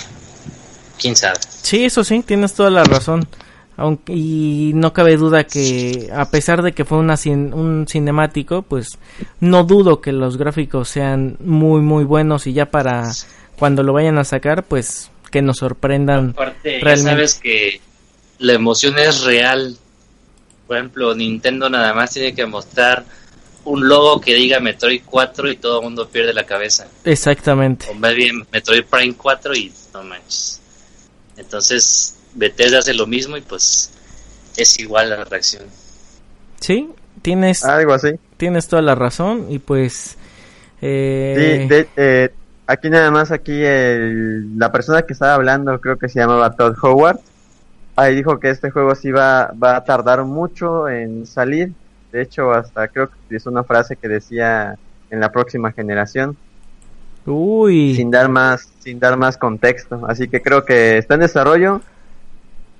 Quién sabe. Sí, eso sí, tienes toda la razón. Aunque, y no cabe duda que a pesar de que fue una un cinemático, pues no dudo que los gráficos sean muy muy buenos y ya para cuando lo vayan a sacar, pues que nos sorprendan Aparte, realmente. Ya sabes que la emoción es real. Por ejemplo, Nintendo nada más tiene que mostrar un logo que diga Metroid 4 y todo el mundo pierde la cabeza. Exactamente. O más bien Metroid Prime 4 y no manches. Entonces, Bethesda hace lo mismo y pues es igual la reacción. Sí, tienes algo así. Tienes toda la razón y pues eh... Sí, eh, aquí nada más aquí la persona que estaba hablando creo que se llamaba Todd Howard. Ahí dijo que este juego sí va, va a tardar mucho en salir de hecho, hasta creo que es una frase que decía en la próxima generación. Uy. Sin dar más, sin dar más contexto. Así que creo que está en desarrollo,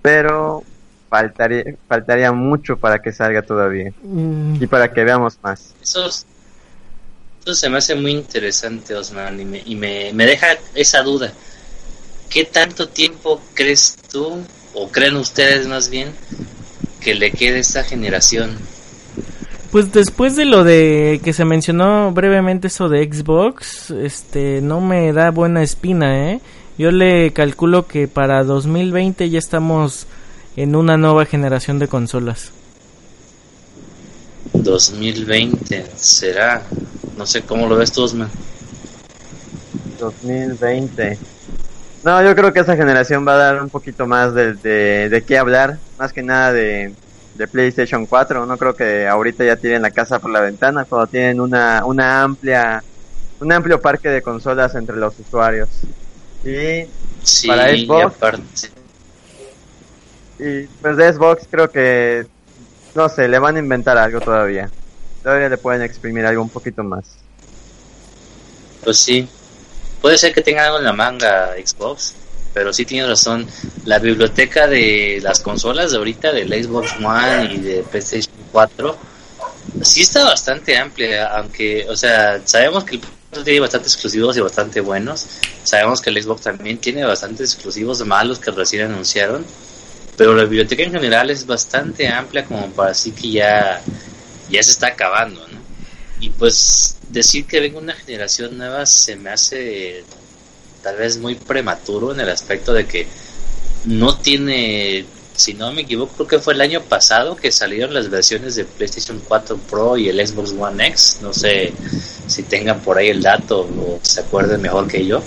pero faltaría, faltaría mucho para que salga todavía. Mm. Y para que veamos más. Eso, eso, se me hace muy interesante, Osman, y, me, y me, me deja esa duda. ¿Qué tanto tiempo crees tú, o creen ustedes más bien, que le quede esta generación? Pues después de lo de que se mencionó brevemente eso de Xbox, este no me da buena espina, ¿eh? Yo le calculo que para 2020 ya estamos en una nueva generación de consolas. 2020 será, no sé cómo lo ves tú, Osman. 2020. No, yo creo que esa generación va a dar un poquito más de, de, de qué hablar, más que nada de, de PlayStation 4. No creo que ahorita ya tienen la casa por la ventana, cuando tienen una, una amplia, un amplio parque de consolas entre los usuarios. Y para Xbox. Y, pues de Xbox creo que, no sé, le van a inventar algo todavía. Todavía le pueden exprimir algo un poquito más. Pues sí. Puede ser que tengan algo en la manga Xbox pero sí tienes razón. La biblioteca de las consolas de ahorita, del Xbox One y de PlayStation 4, sí está bastante amplia, aunque, o sea, sabemos que el tiene bastantes exclusivos y bastante buenos. Sabemos que el Xbox también tiene bastantes exclusivos malos que recién anunciaron. Pero la biblioteca en general es bastante amplia como para así que ya, ya se está acabando, ¿no? Y pues decir que venga una generación nueva se me hace tal vez muy prematuro en el aspecto de que no tiene, si no me equivoco, creo que fue el año pasado que salieron las versiones de PlayStation 4 Pro y el Xbox One X. No sé si tengan por ahí el dato o se acuerden mejor que yo.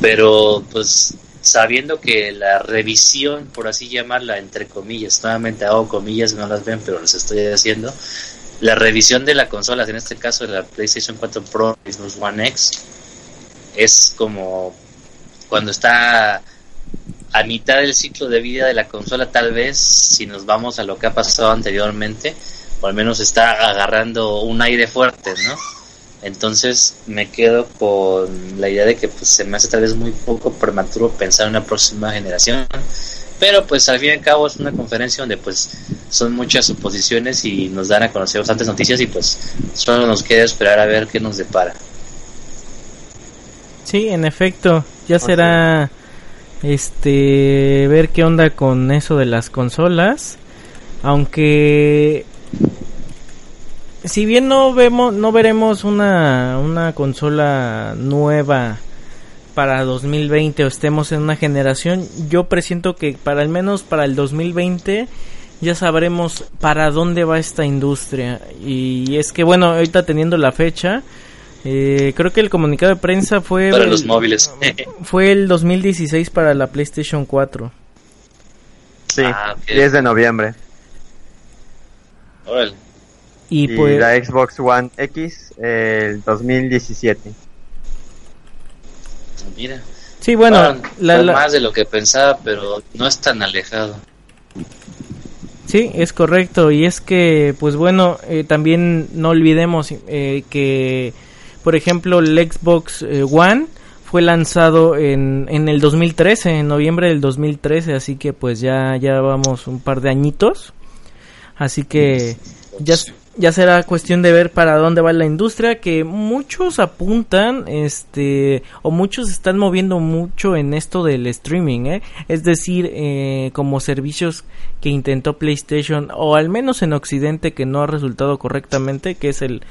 Pero pues sabiendo que la revisión, por así llamarla, entre comillas, nuevamente hago comillas, no las ven, pero las estoy haciendo, la revisión de la consola, en este caso de la PlayStation 4 Pro y Xbox One X, es como cuando está a mitad del ciclo de vida de la consola, tal vez, si nos vamos a lo que ha pasado anteriormente, o al menos está agarrando un aire fuerte, ¿no? Entonces me quedo con la idea de que pues, se me hace tal vez muy poco prematuro pensar en una próxima generación. Pero pues al fin y al cabo es una conferencia donde pues son muchas suposiciones y nos dan a conocer bastantes noticias y pues solo nos queda esperar a ver qué nos depara. Sí, en efecto, ya será este ver qué onda con eso de las consolas. Aunque si bien no vemos no veremos una una consola nueva para 2020 o estemos en una generación, yo presiento que para al menos para el 2020 ya sabremos para dónde va esta industria y es que bueno, ahorita teniendo la fecha eh, creo que el comunicado de prensa fue para los móviles. *laughs* fue el 2016 para la PlayStation 4. Sí, 10 ah, de noviembre. Órale. Y, pues, la Xbox One X el 2017. Mira. Sí, bueno, la, más de lo que pensaba, pero no es tan alejado. Sí, es correcto. Y es que, pues bueno, eh, también no olvidemos eh, que, por ejemplo, el Xbox eh, One fue lanzado en, en el 2013, en noviembre del 2013, así que pues ya, ya vamos un par de añitos. Así que ya, ya será cuestión de ver para dónde va la industria que muchos apuntan este o muchos están moviendo mucho en esto del streaming ¿eh? es decir eh, como servicios que intentó PlayStation o al menos en Occidente que no ha resultado correctamente que es el,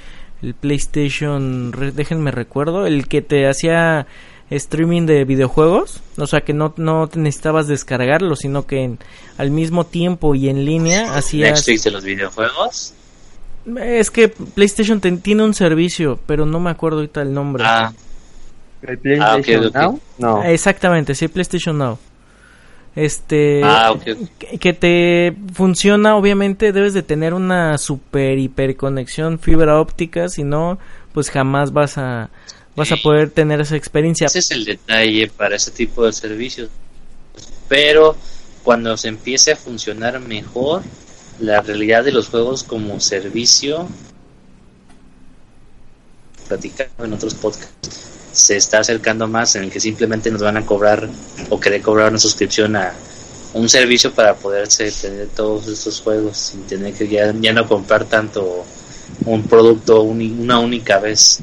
el PlayStation déjenme recuerdo el que te hacía streaming de videojuegos, o sea que no, no necesitabas descargarlo, sino que al mismo tiempo y en línea hacías... Netflix de los videojuegos. Es que PlayStation tiene un servicio, pero no me acuerdo ahorita el nombre. Ah. ¿El PlayStation ah, Now? No. Exactamente, sí, PlayStation Now. Este. Ah, que, te funciona, obviamente, debes de tener una super hiper conexión fibra óptica, si no, pues jamás vas a vas a poder tener esa experiencia. Ese es el detalle para ese tipo de servicios. Pero cuando se empiece a funcionar mejor, la realidad de los juegos como servicio platicado en otros podcasts se está acercando más en el que simplemente nos van a cobrar o querer cobrar una suscripción a un servicio para poderse tener todos estos juegos sin tener que ya, ya no comprar tanto un producto una única vez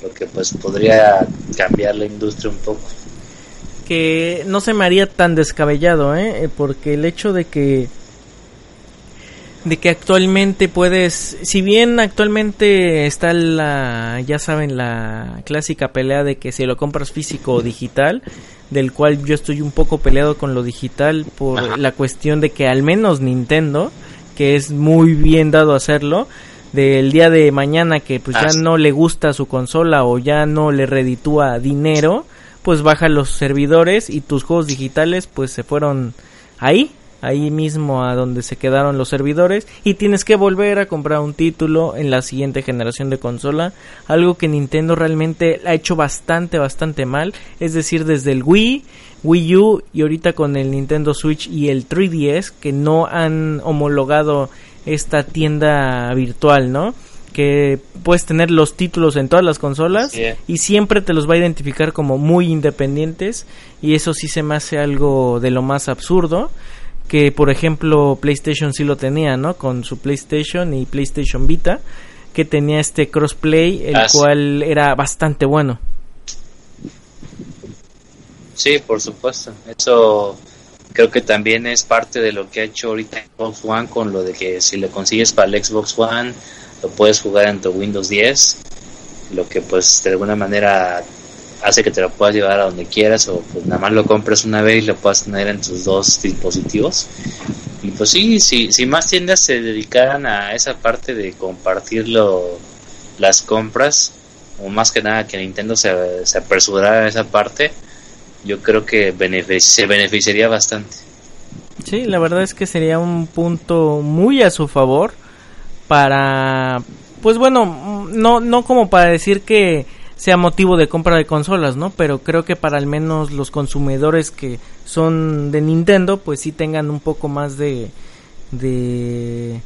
lo que pues podría cambiar la industria un poco que no se me haría tan descabellado ¿eh? porque el hecho de que de que actualmente puedes, si bien actualmente está la, ya saben, la clásica pelea de que si lo compras físico o digital, del cual yo estoy un poco peleado con lo digital por la cuestión de que al menos Nintendo, que es muy bien dado hacerlo, del día de mañana que pues ya no le gusta su consola o ya no le reditúa dinero, pues baja los servidores y tus juegos digitales pues se fueron ahí ahí mismo a donde se quedaron los servidores y tienes que volver a comprar un título en la siguiente generación de consola, algo que Nintendo realmente ha hecho bastante bastante mal, es decir, desde el Wii, Wii U y ahorita con el Nintendo Switch y el 3DS que no han homologado esta tienda virtual, ¿no? que puedes tener los títulos en todas las consolas y siempre te los va a identificar como muy independientes y eso sí se me hace algo de lo más absurdo que por ejemplo PlayStation sí lo tenía, ¿no? Con su PlayStation y PlayStation Vita, que tenía este crossplay, el ah, cual era bastante bueno. Sí, por supuesto. Eso creo que también es parte de lo que ha hecho ahorita Xbox One con lo de que si lo consigues para el Xbox One, lo puedes jugar en tu Windows 10, lo que pues de alguna manera hace que te lo puedas llevar a donde quieras o pues nada más lo compres una vez y lo puedas tener en tus dos dispositivos. Y pues sí, si, si más tiendas se dedicaran a esa parte de compartir las compras, o más que nada que Nintendo se, se apresurara a esa parte, yo creo que se beneficiaría bastante. Sí, la verdad es que sería un punto muy a su favor para pues bueno, no no como para decir que sea motivo de compra de consolas, ¿no? Pero creo que para al menos los consumidores que son de Nintendo, pues sí tengan un poco más de de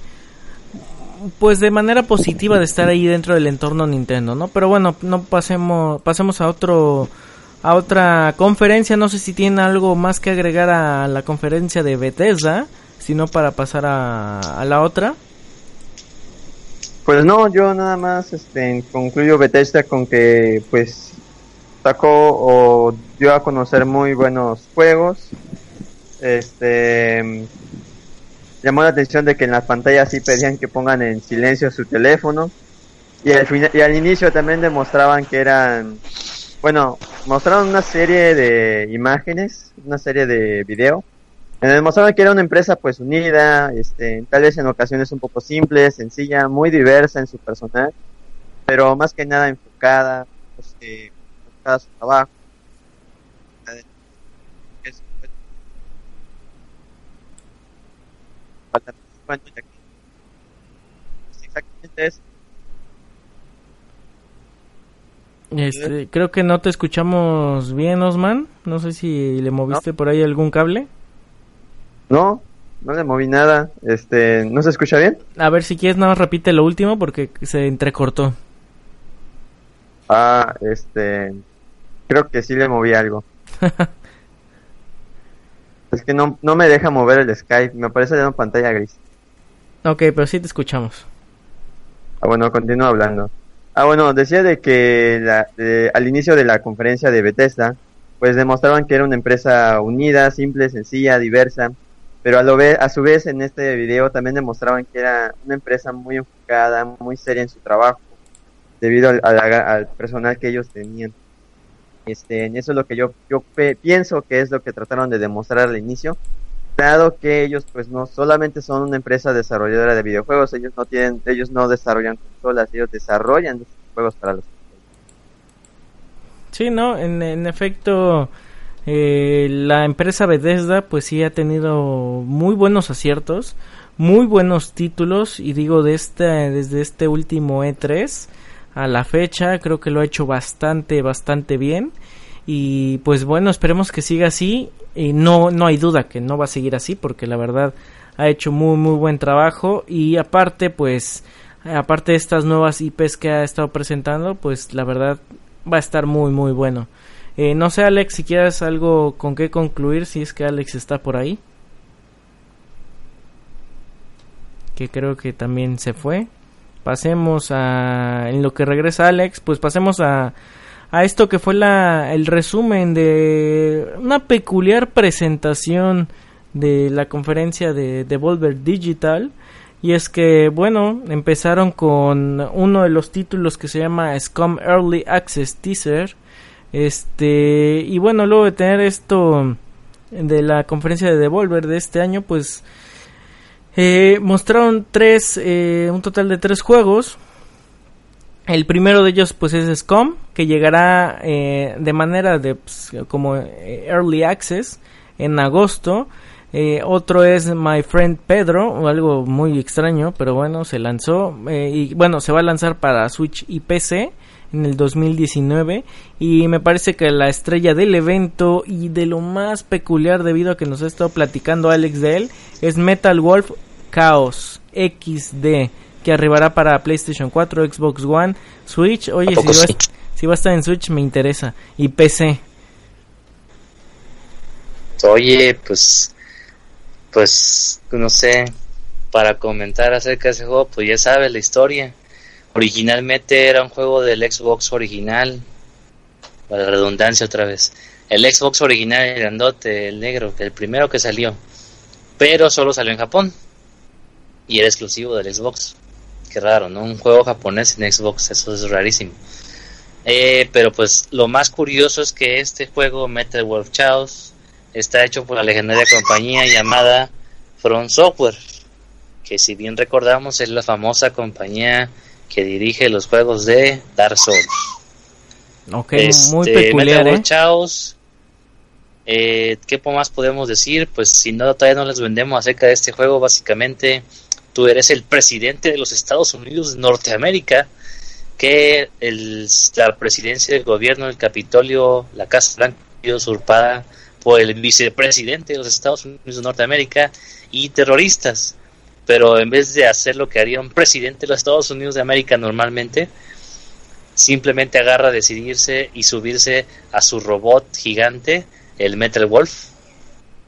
pues de manera positiva de estar ahí dentro del entorno Nintendo, ¿no? Pero bueno, no pasemos pasemos a otro a otra conferencia, no sé si tiene algo más que agregar a la conferencia de Bethesda, sino para pasar a, a la otra. Pues no, yo nada más este, concluyo Bethesda con que pues sacó o dio a conocer muy buenos juegos. Este llamó la atención de que en las pantallas sí pedían que pongan en silencio su teléfono. Y al, y al inicio también demostraban que eran, bueno, mostraron una serie de imágenes, una serie de video, en el mostraban que era una empresa pues unida, este, tal vez en ocasiones un poco simple, sencilla, muy diversa en su personal, pero más que nada enfocada, pues, eh, enfocada a su trabajo. Este, creo que no te escuchamos bien, Osman. No sé si le moviste por ahí algún cable. No, no le moví nada. Este, ¿no se escucha bien? A ver si quieres nada más repite lo último porque se entrecortó. Ah, este, creo que sí le moví algo. *laughs* es que no, no me deja mover el Skype, me aparece en una pantalla gris. Ok, pero sí te escuchamos. Ah, bueno, continúo hablando. Ah, bueno, decía de que la, al inicio de la conferencia de Bethesda, pues demostraban que era una empresa unida, simple, sencilla, diversa, pero a, lo ve, a su vez en este video también demostraban que era una empresa muy enfocada, muy seria en su trabajo, debido al, al personal que ellos tenían. Este, eso es lo que yo, yo pienso que es lo que trataron de demostrar al inicio, dado que ellos pues no solamente son una empresa desarrolladora de videojuegos, ellos no tienen, ellos no desarrollan consolas, ellos desarrollan juegos para los Sí, no, en, en efecto eh, la empresa Bethesda pues sí ha tenido muy buenos aciertos, muy buenos títulos y digo de este desde este último E3 a la fecha creo que lo ha hecho bastante bastante bien y pues bueno, esperemos que siga así. Y no, no hay duda que no va a seguir así porque la verdad ha hecho muy muy buen trabajo. Y aparte pues, aparte de estas nuevas IPs que ha estado presentando, pues la verdad va a estar muy muy bueno. Eh, no sé Alex, si quieres algo con qué concluir, si es que Alex está por ahí. Que creo que también se fue. Pasemos a... En lo que regresa Alex, pues pasemos a a esto que fue la, el resumen de una peculiar presentación de la conferencia de Devolver Digital. Y es que, bueno, empezaron con uno de los títulos que se llama Scum Early Access Teaser. Este, y bueno, luego de tener esto de la conferencia de Devolver de este año, pues eh, mostraron tres, eh, un total de tres juegos. El primero de ellos pues es Scum, que llegará eh, de manera de pues, como early access en agosto. Otro es My Friend Pedro, algo muy extraño, pero bueno, se lanzó y bueno, se va a lanzar para Switch y PC en el 2019 y me parece que la estrella del evento y de lo más peculiar debido a que nos ha estado platicando Alex de él es Metal Wolf Chaos XD que arribará para PlayStation 4, Xbox One, Switch. Oye, si, va, si va, a estar en Switch me interesa. Y PC. Oye, pues, pues, no sé, para comentar acerca de ese juego, pues ya sabes la historia. Originalmente era un juego del Xbox original, para la redundancia otra vez. El Xbox original, el grandote, el negro, el primero que salió. Pero solo salió en Japón. Y era exclusivo del Xbox raro, ¿no? Un juego japonés en Xbox, eso es rarísimo. Eh, pero pues lo más curioso es que este juego, Metal Wolf Chaos, está hecho por la legendaria compañía llamada Front Software, que si bien recordamos es la famosa compañía que dirige los juegos de Dark Souls. Ok, muy este, peculiar. Metal ¿eh? Chaos, eh, ¿qué más podemos decir? Pues si no, todavía no les vendemos acerca de este juego, básicamente tú eres el presidente de los Estados Unidos de Norteamérica, que el, la presidencia del gobierno, el Capitolio, la Casa Blanca, usurpada por el vicepresidente de los Estados Unidos de Norteamérica y terroristas. Pero en vez de hacer lo que haría un presidente de los Estados Unidos de América normalmente, simplemente agarra a decidirse y subirse a su robot gigante, el Metal Wolf,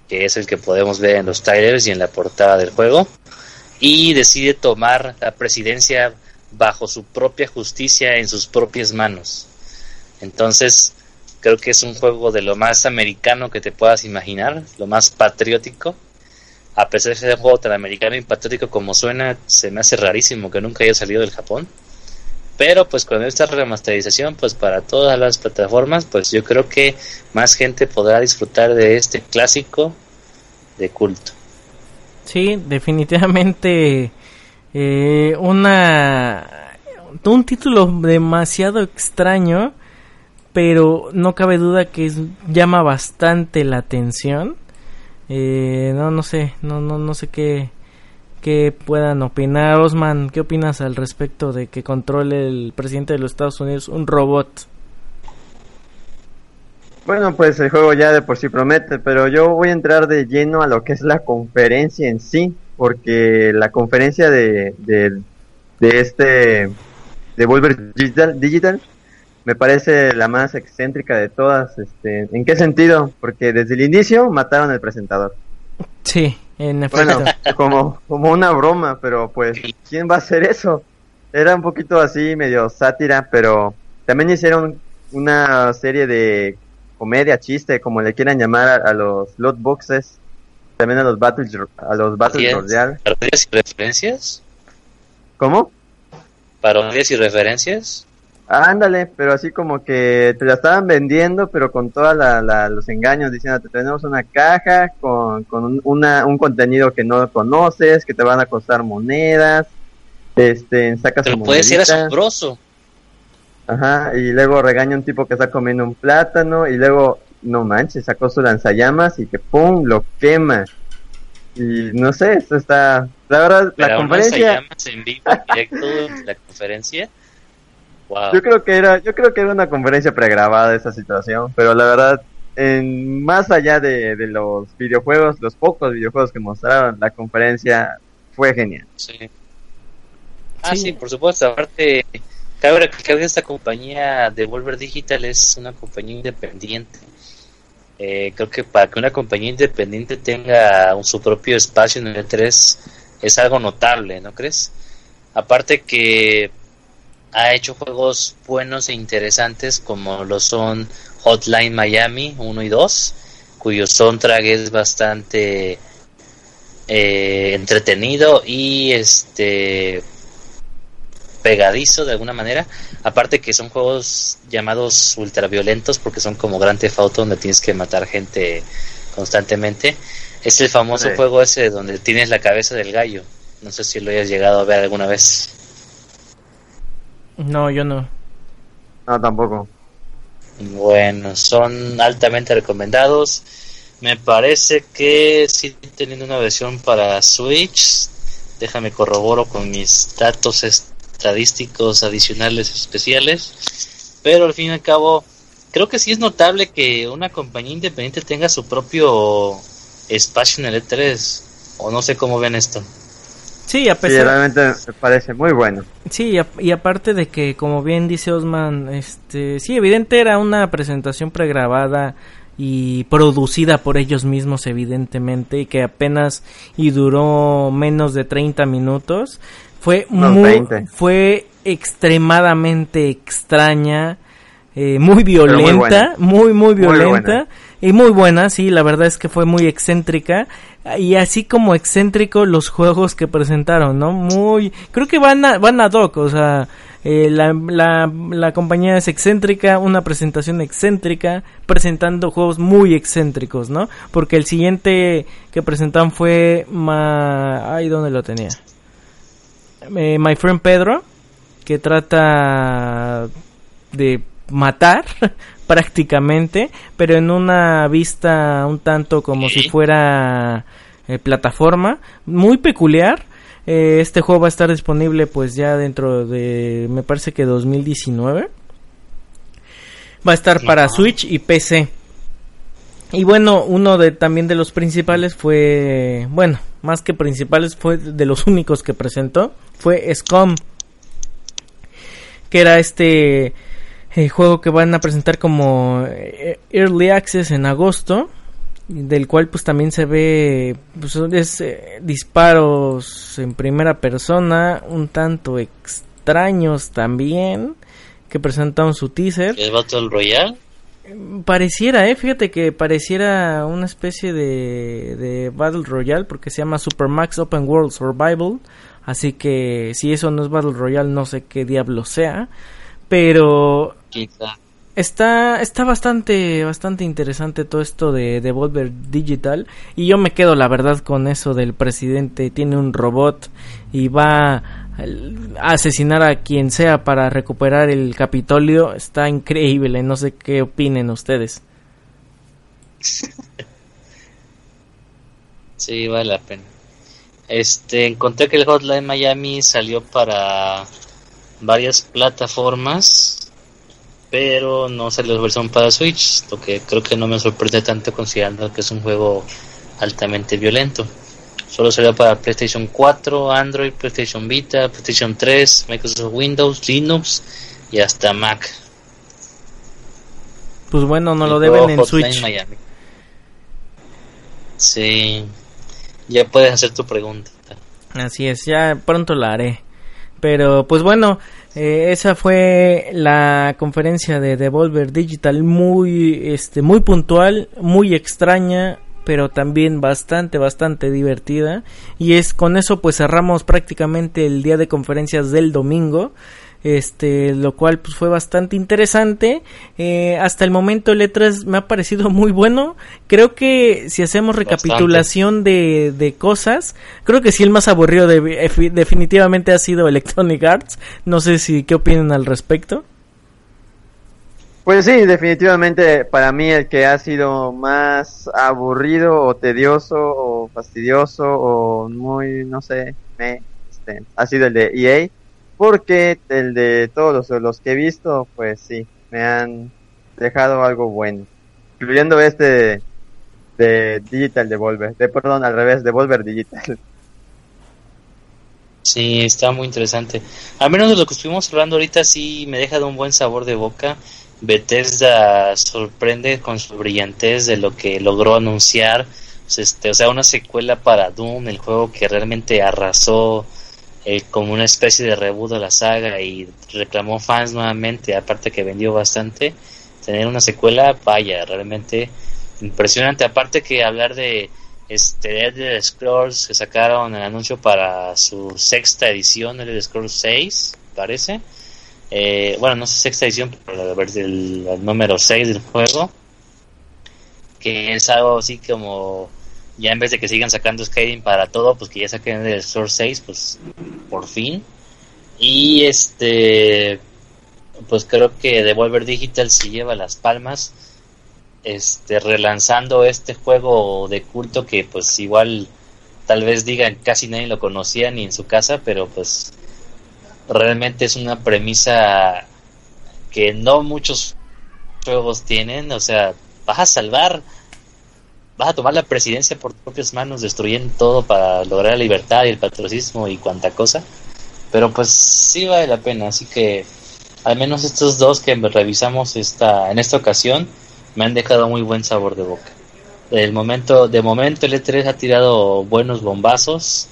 que es el que podemos ver en los trailers y en la portada del juego, y decide tomar la presidencia bajo su propia justicia en sus propias manos. Entonces, creo que es un juego de lo más americano que te puedas imaginar, lo más patriótico. A pesar de ser un juego tan americano y patriótico como suena, se me hace rarísimo que nunca haya salido del Japón. Pero pues con esta remasterización, pues para todas las plataformas, pues yo creo que más gente podrá disfrutar de este clásico de culto. Sí, definitivamente eh, una un título demasiado extraño, pero no cabe duda que llama bastante la atención. Eh, no, no sé, no, no, no sé qué, qué puedan opinar. Osman, ¿qué opinas al respecto de que controle el presidente de los Estados Unidos un robot? Bueno, pues el juego ya de por sí promete, pero yo voy a entrar de lleno a lo que es la conferencia en sí, porque la conferencia de, de, este de Volver Digital, Digital me parece la más excéntrica de todas. Este, ¿En qué sentido? Porque desde el inicio mataron al presentador. Sí, en efecto. Bueno, como, como una broma, pero pues, ¿quién va a hacer eso? Era un poquito así, medio sátira, pero también hicieron una serie de comedia, chiste, como le quieran llamar a, los loot boxes, también a los battles, a los battles royale. ¿Parodias y referencias? ¿Cómo? ¿Parodias y referencias? Ándale, pero así como que te la estaban vendiendo, pero con todos los engaños, diciendo, te tenemos una caja con, con una, un contenido que no conoces, que te van a costar monedas, este, sacas Pero puede ser asombroso. Ajá, y luego regaña un tipo que está comiendo un plátano, y luego, no manches, sacó su lanzallamas y que pum, lo quema. Y no sé, esto está, la verdad, la conferencia... en vivo, directo, la conferencia yo creo que era, yo creo que era una conferencia pregrabada esa situación, pero la verdad, en más allá de, los videojuegos, los pocos videojuegos que mostraron, la conferencia fue genial. Sí. Ah, sí, por supuesto. Aparte, cabe recalcar que esta compañía de Volver Digital es una compañía independiente. Eh, creo que para que una compañía independiente tenga un, su propio espacio en el E3 es algo notable, ¿no crees? Aparte que ha hecho juegos buenos e interesantes como lo son Hotline Miami 1 y 2, cuyo soundtrack es bastante eh, entretenido y este pegadizo de alguna manera. Aparte que son juegos llamados ultraviolentos porque son como Grand Theft Auto donde tienes que matar gente constantemente. Es el famoso juego ese donde tienes la cabeza del gallo. No sé si lo hayas llegado a ver alguna vez. No, yo no. No, tampoco. Bueno, son altamente recomendados. Me parece que sí teniendo una versión para Switch. Déjame corroboro con mis datos estadísticos adicionales especiales. Pero al fin y al cabo, creo que sí es notable que una compañía independiente tenga su propio espacio en el E3. O no sé cómo ven esto. Sí, a pesar... realmente me parece muy bueno. Sí, y, aparte de que, como bien dice Osman, este, sí, evidente era una presentación pregrabada y producida por ellos mismos, evidentemente, y que apenas y duró menos de 30 minutos. Fue muy, fue extremadamente extraña, eh, muy violenta, muy, muy, violenta. y muy buena, sí, la verdad es que fue muy excéntrica y así como excéntrico los juegos que presentaron, ¿no? Muy, creo que van a, van a doc, o sea, eh, la, la, la, compañía es excéntrica, una presentación excéntrica, presentando juegos muy excéntricos, ¿no? Porque el siguiente que presentaron fue, ma... ay, ¿dónde lo tenía? Eh, My Friend Pedro, que trata de matar *laughs* prácticamente, pero en una vista un tanto como si fuera eh, plataforma, muy peculiar. Eh, este juego va a estar disponible pues ya dentro de, me parece que 2019. Va a estar para Switch y PC. Y bueno, uno de también de los principales fue, bueno, más que principales fue de los únicos que presentó, fue SCOM. Que era este eh, juego que van a presentar como eh, Early Access en agosto del cual pues también se ve pues, es, eh, disparos en primera persona un tanto extraños también que presentaron su teaser. ¿Es Battle Royale? Pareciera, eh, fíjate que pareciera una especie de, de Battle Royale porque se llama Super Max Open World Survival, así que si eso no es Battle Royale no sé qué diablo sea, pero Está, está bastante, bastante interesante todo esto de Devolver Digital. Y yo me quedo, la verdad, con eso del presidente. Tiene un robot y va a asesinar a quien sea para recuperar el Capitolio. Está increíble. No sé qué opinen ustedes. *laughs* Sí, vale la pena. Este, encontré que el Hotline Miami salió para varias plataformas pero no salió la versión para Switch, lo que creo que no me sorprende tanto considerando que es un juego altamente violento. Solo salió para PlayStation 4, Android, PlayStation Vita, PlayStation 3, Microsoft Windows, Linux y hasta Mac. Pues bueno, no lo deben en Switch. Miami. Sí, ya puedes hacer tu pregunta. Así es, ya pronto la haré. Pero pues bueno, eh, esa fue la conferencia de Devolver Digital muy este muy puntual, muy extraña, pero también bastante bastante divertida. Y es con eso pues cerramos prácticamente el día de conferencias del domingo este lo cual pues fue bastante interesante. Eh, hasta el momento el E3 me ha parecido *laughs* muy bueno. Creo que si hacemos recapitulación de, de, cosas creo que sí el más aburrido de, definitivamente ha sido Electronic Arts. No sé si qué opinan al respecto pues sí, definitivamente para mí el que ha sido más aburrido o tedioso o fastidioso o muy, no sé, me, este, ha sido el de EA porque el de todos los, que he visto, pues sí, me han dejado algo bueno, incluyendo este de Digital Devolver, de perdón, al revés, Devolver Digital. *laughs* Sí, está muy interesante. Al menos de lo que estuvimos hablando ahorita sí me deja de un buen sabor de boca. Bethesda sorprende con su brillantez de lo que logró anunciar. Este, o sea, una secuela para Doom, el juego que realmente arrasó eh, como una especie de reboot de la saga y reclamó fans nuevamente, aparte que vendió bastante, tener una secuela, vaya, realmente impresionante. Aparte que hablar de este Elder Scrolls que sacaron el anuncio para su sexta edición, Elder Scrolls 6, parece. Eh, bueno, no sé sexta edición, pero el, el número 6 del juego. Que es algo así como ya en vez de que sigan sacando Skyrim para todo, pues que ya saquen el Source 6, pues por fin. Y este, pues creo que Devolver Digital se lleva las palmas, este, relanzando este juego de culto que pues igual tal vez digan casi nadie lo conocía ni en su casa, pero pues realmente es una premisa que no muchos juegos tienen, o sea, vas a salvar vas a tomar la presidencia por tus propias manos, destruyendo todo para lograr la libertad y el patriotismo y cuanta cosa. Pero pues sí vale la pena, así que al menos estos dos que revisamos esta, en esta ocasión me han dejado muy buen sabor de boca. El momento, de momento el E3 ha tirado buenos bombazos,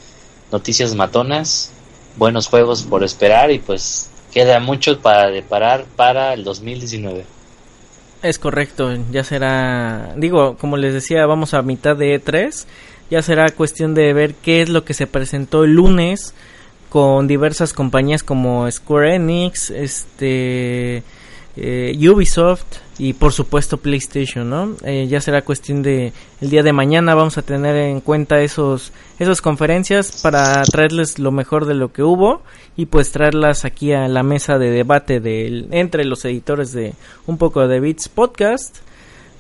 noticias matonas, buenos juegos por esperar y pues queda mucho para deparar para el 2019. Es correcto, ya será, digo, como les decía, vamos a mitad de E3, ya será cuestión de ver qué es lo que se presentó el lunes con diversas compañías como Square Enix, este, eh, Ubisoft y por supuesto PlayStation, ¿no? Eh, ya será cuestión de el día de mañana vamos a tener en cuenta esos esas conferencias para traerles lo mejor de lo que hubo y pues traerlas aquí a la mesa de debate de, entre los editores de un poco de Beats Podcast.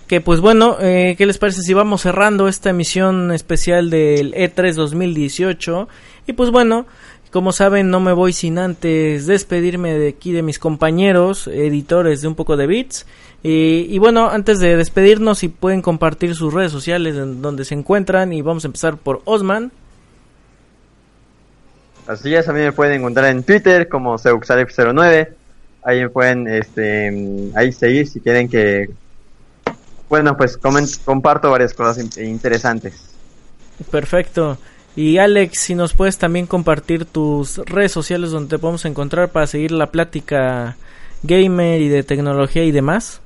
Que pues bueno, eh, ¿qué les parece si vamos cerrando esta emisión especial del E3 2018? Y pues bueno, como saben, no me voy sin antes despedirme de aquí de mis compañeros, editores de un poco de bits. Y, bueno, antes de despedirnos, si pueden compartir sus redes sociales en donde se encuentran. Y vamos a empezar por Osman. Así es, a mí me pueden encontrar en Twitter como Seuxalef09. Ahí me pueden este, ahí seguir si quieren que... Bueno, pues comparto varias cosas interesantes. Perfecto. Y Alex, si nos puedes también compartir tus redes sociales donde te podemos encontrar para seguir la plática gamer y de tecnología y demás.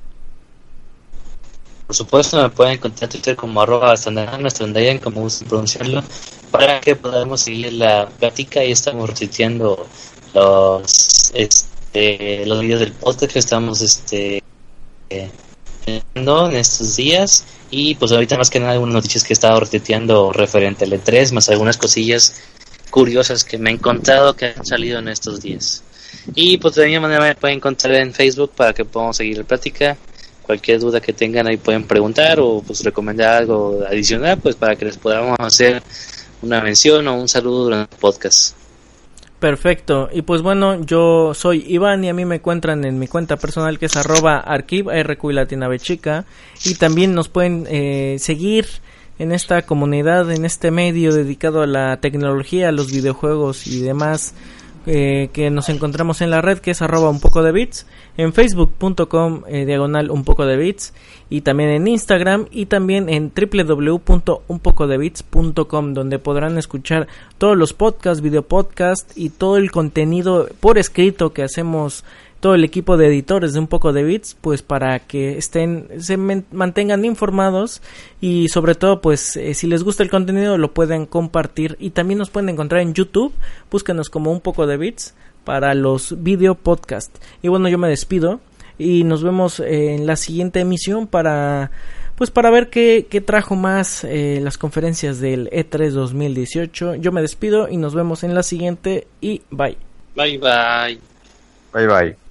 Por supuesto, me pueden encontrar en Twitter como arroba como gusta pronunciarlo, para que podamos seguir la plática y estamos repitiendo los, este, los videos del podcast que estamos este, en estos días y pues ahorita más que nada algunas noticias que he estado retuiteando referente al E3, más algunas cosillas curiosas que me he encontrado que han salido en estos días. Y pues de alguna manera me pueden encontrar en Facebook para que podamos seguir la plática. Cualquier duda que tengan ahí pueden preguntar o pues recomendar algo adicional pues para que les podamos hacer una mención o un saludo durante el podcast. Perfecto. Y pues bueno, yo soy Iván y a mí me encuentran en mi cuenta personal que es arroba arquiv, RQ y latina chica. Y también nos pueden eh, seguir en esta comunidad, en este medio dedicado a la tecnología, a los videojuegos y demás eh, que nos encontramos en la red que es arroba un poco de bits, en facebook.com eh, diagonal un poco de bits y también en Instagram y también en www.unpocodebits.com donde podrán escuchar todos los podcasts, video podcast y todo el contenido por escrito que hacemos todo el equipo de editores de un poco de bits, pues para que estén, se mantengan informados y sobre todo, pues eh, si les gusta el contenido lo pueden compartir y también nos pueden encontrar en YouTube, búsquenos como un poco de bits para los video podcast. Y bueno, yo me despido y nos vemos en la siguiente emisión para pues para ver qué, qué trajo más eh, las conferencias del E3 2018. Yo me despido y nos vemos en la siguiente y bye. Bye bye. Bye bye.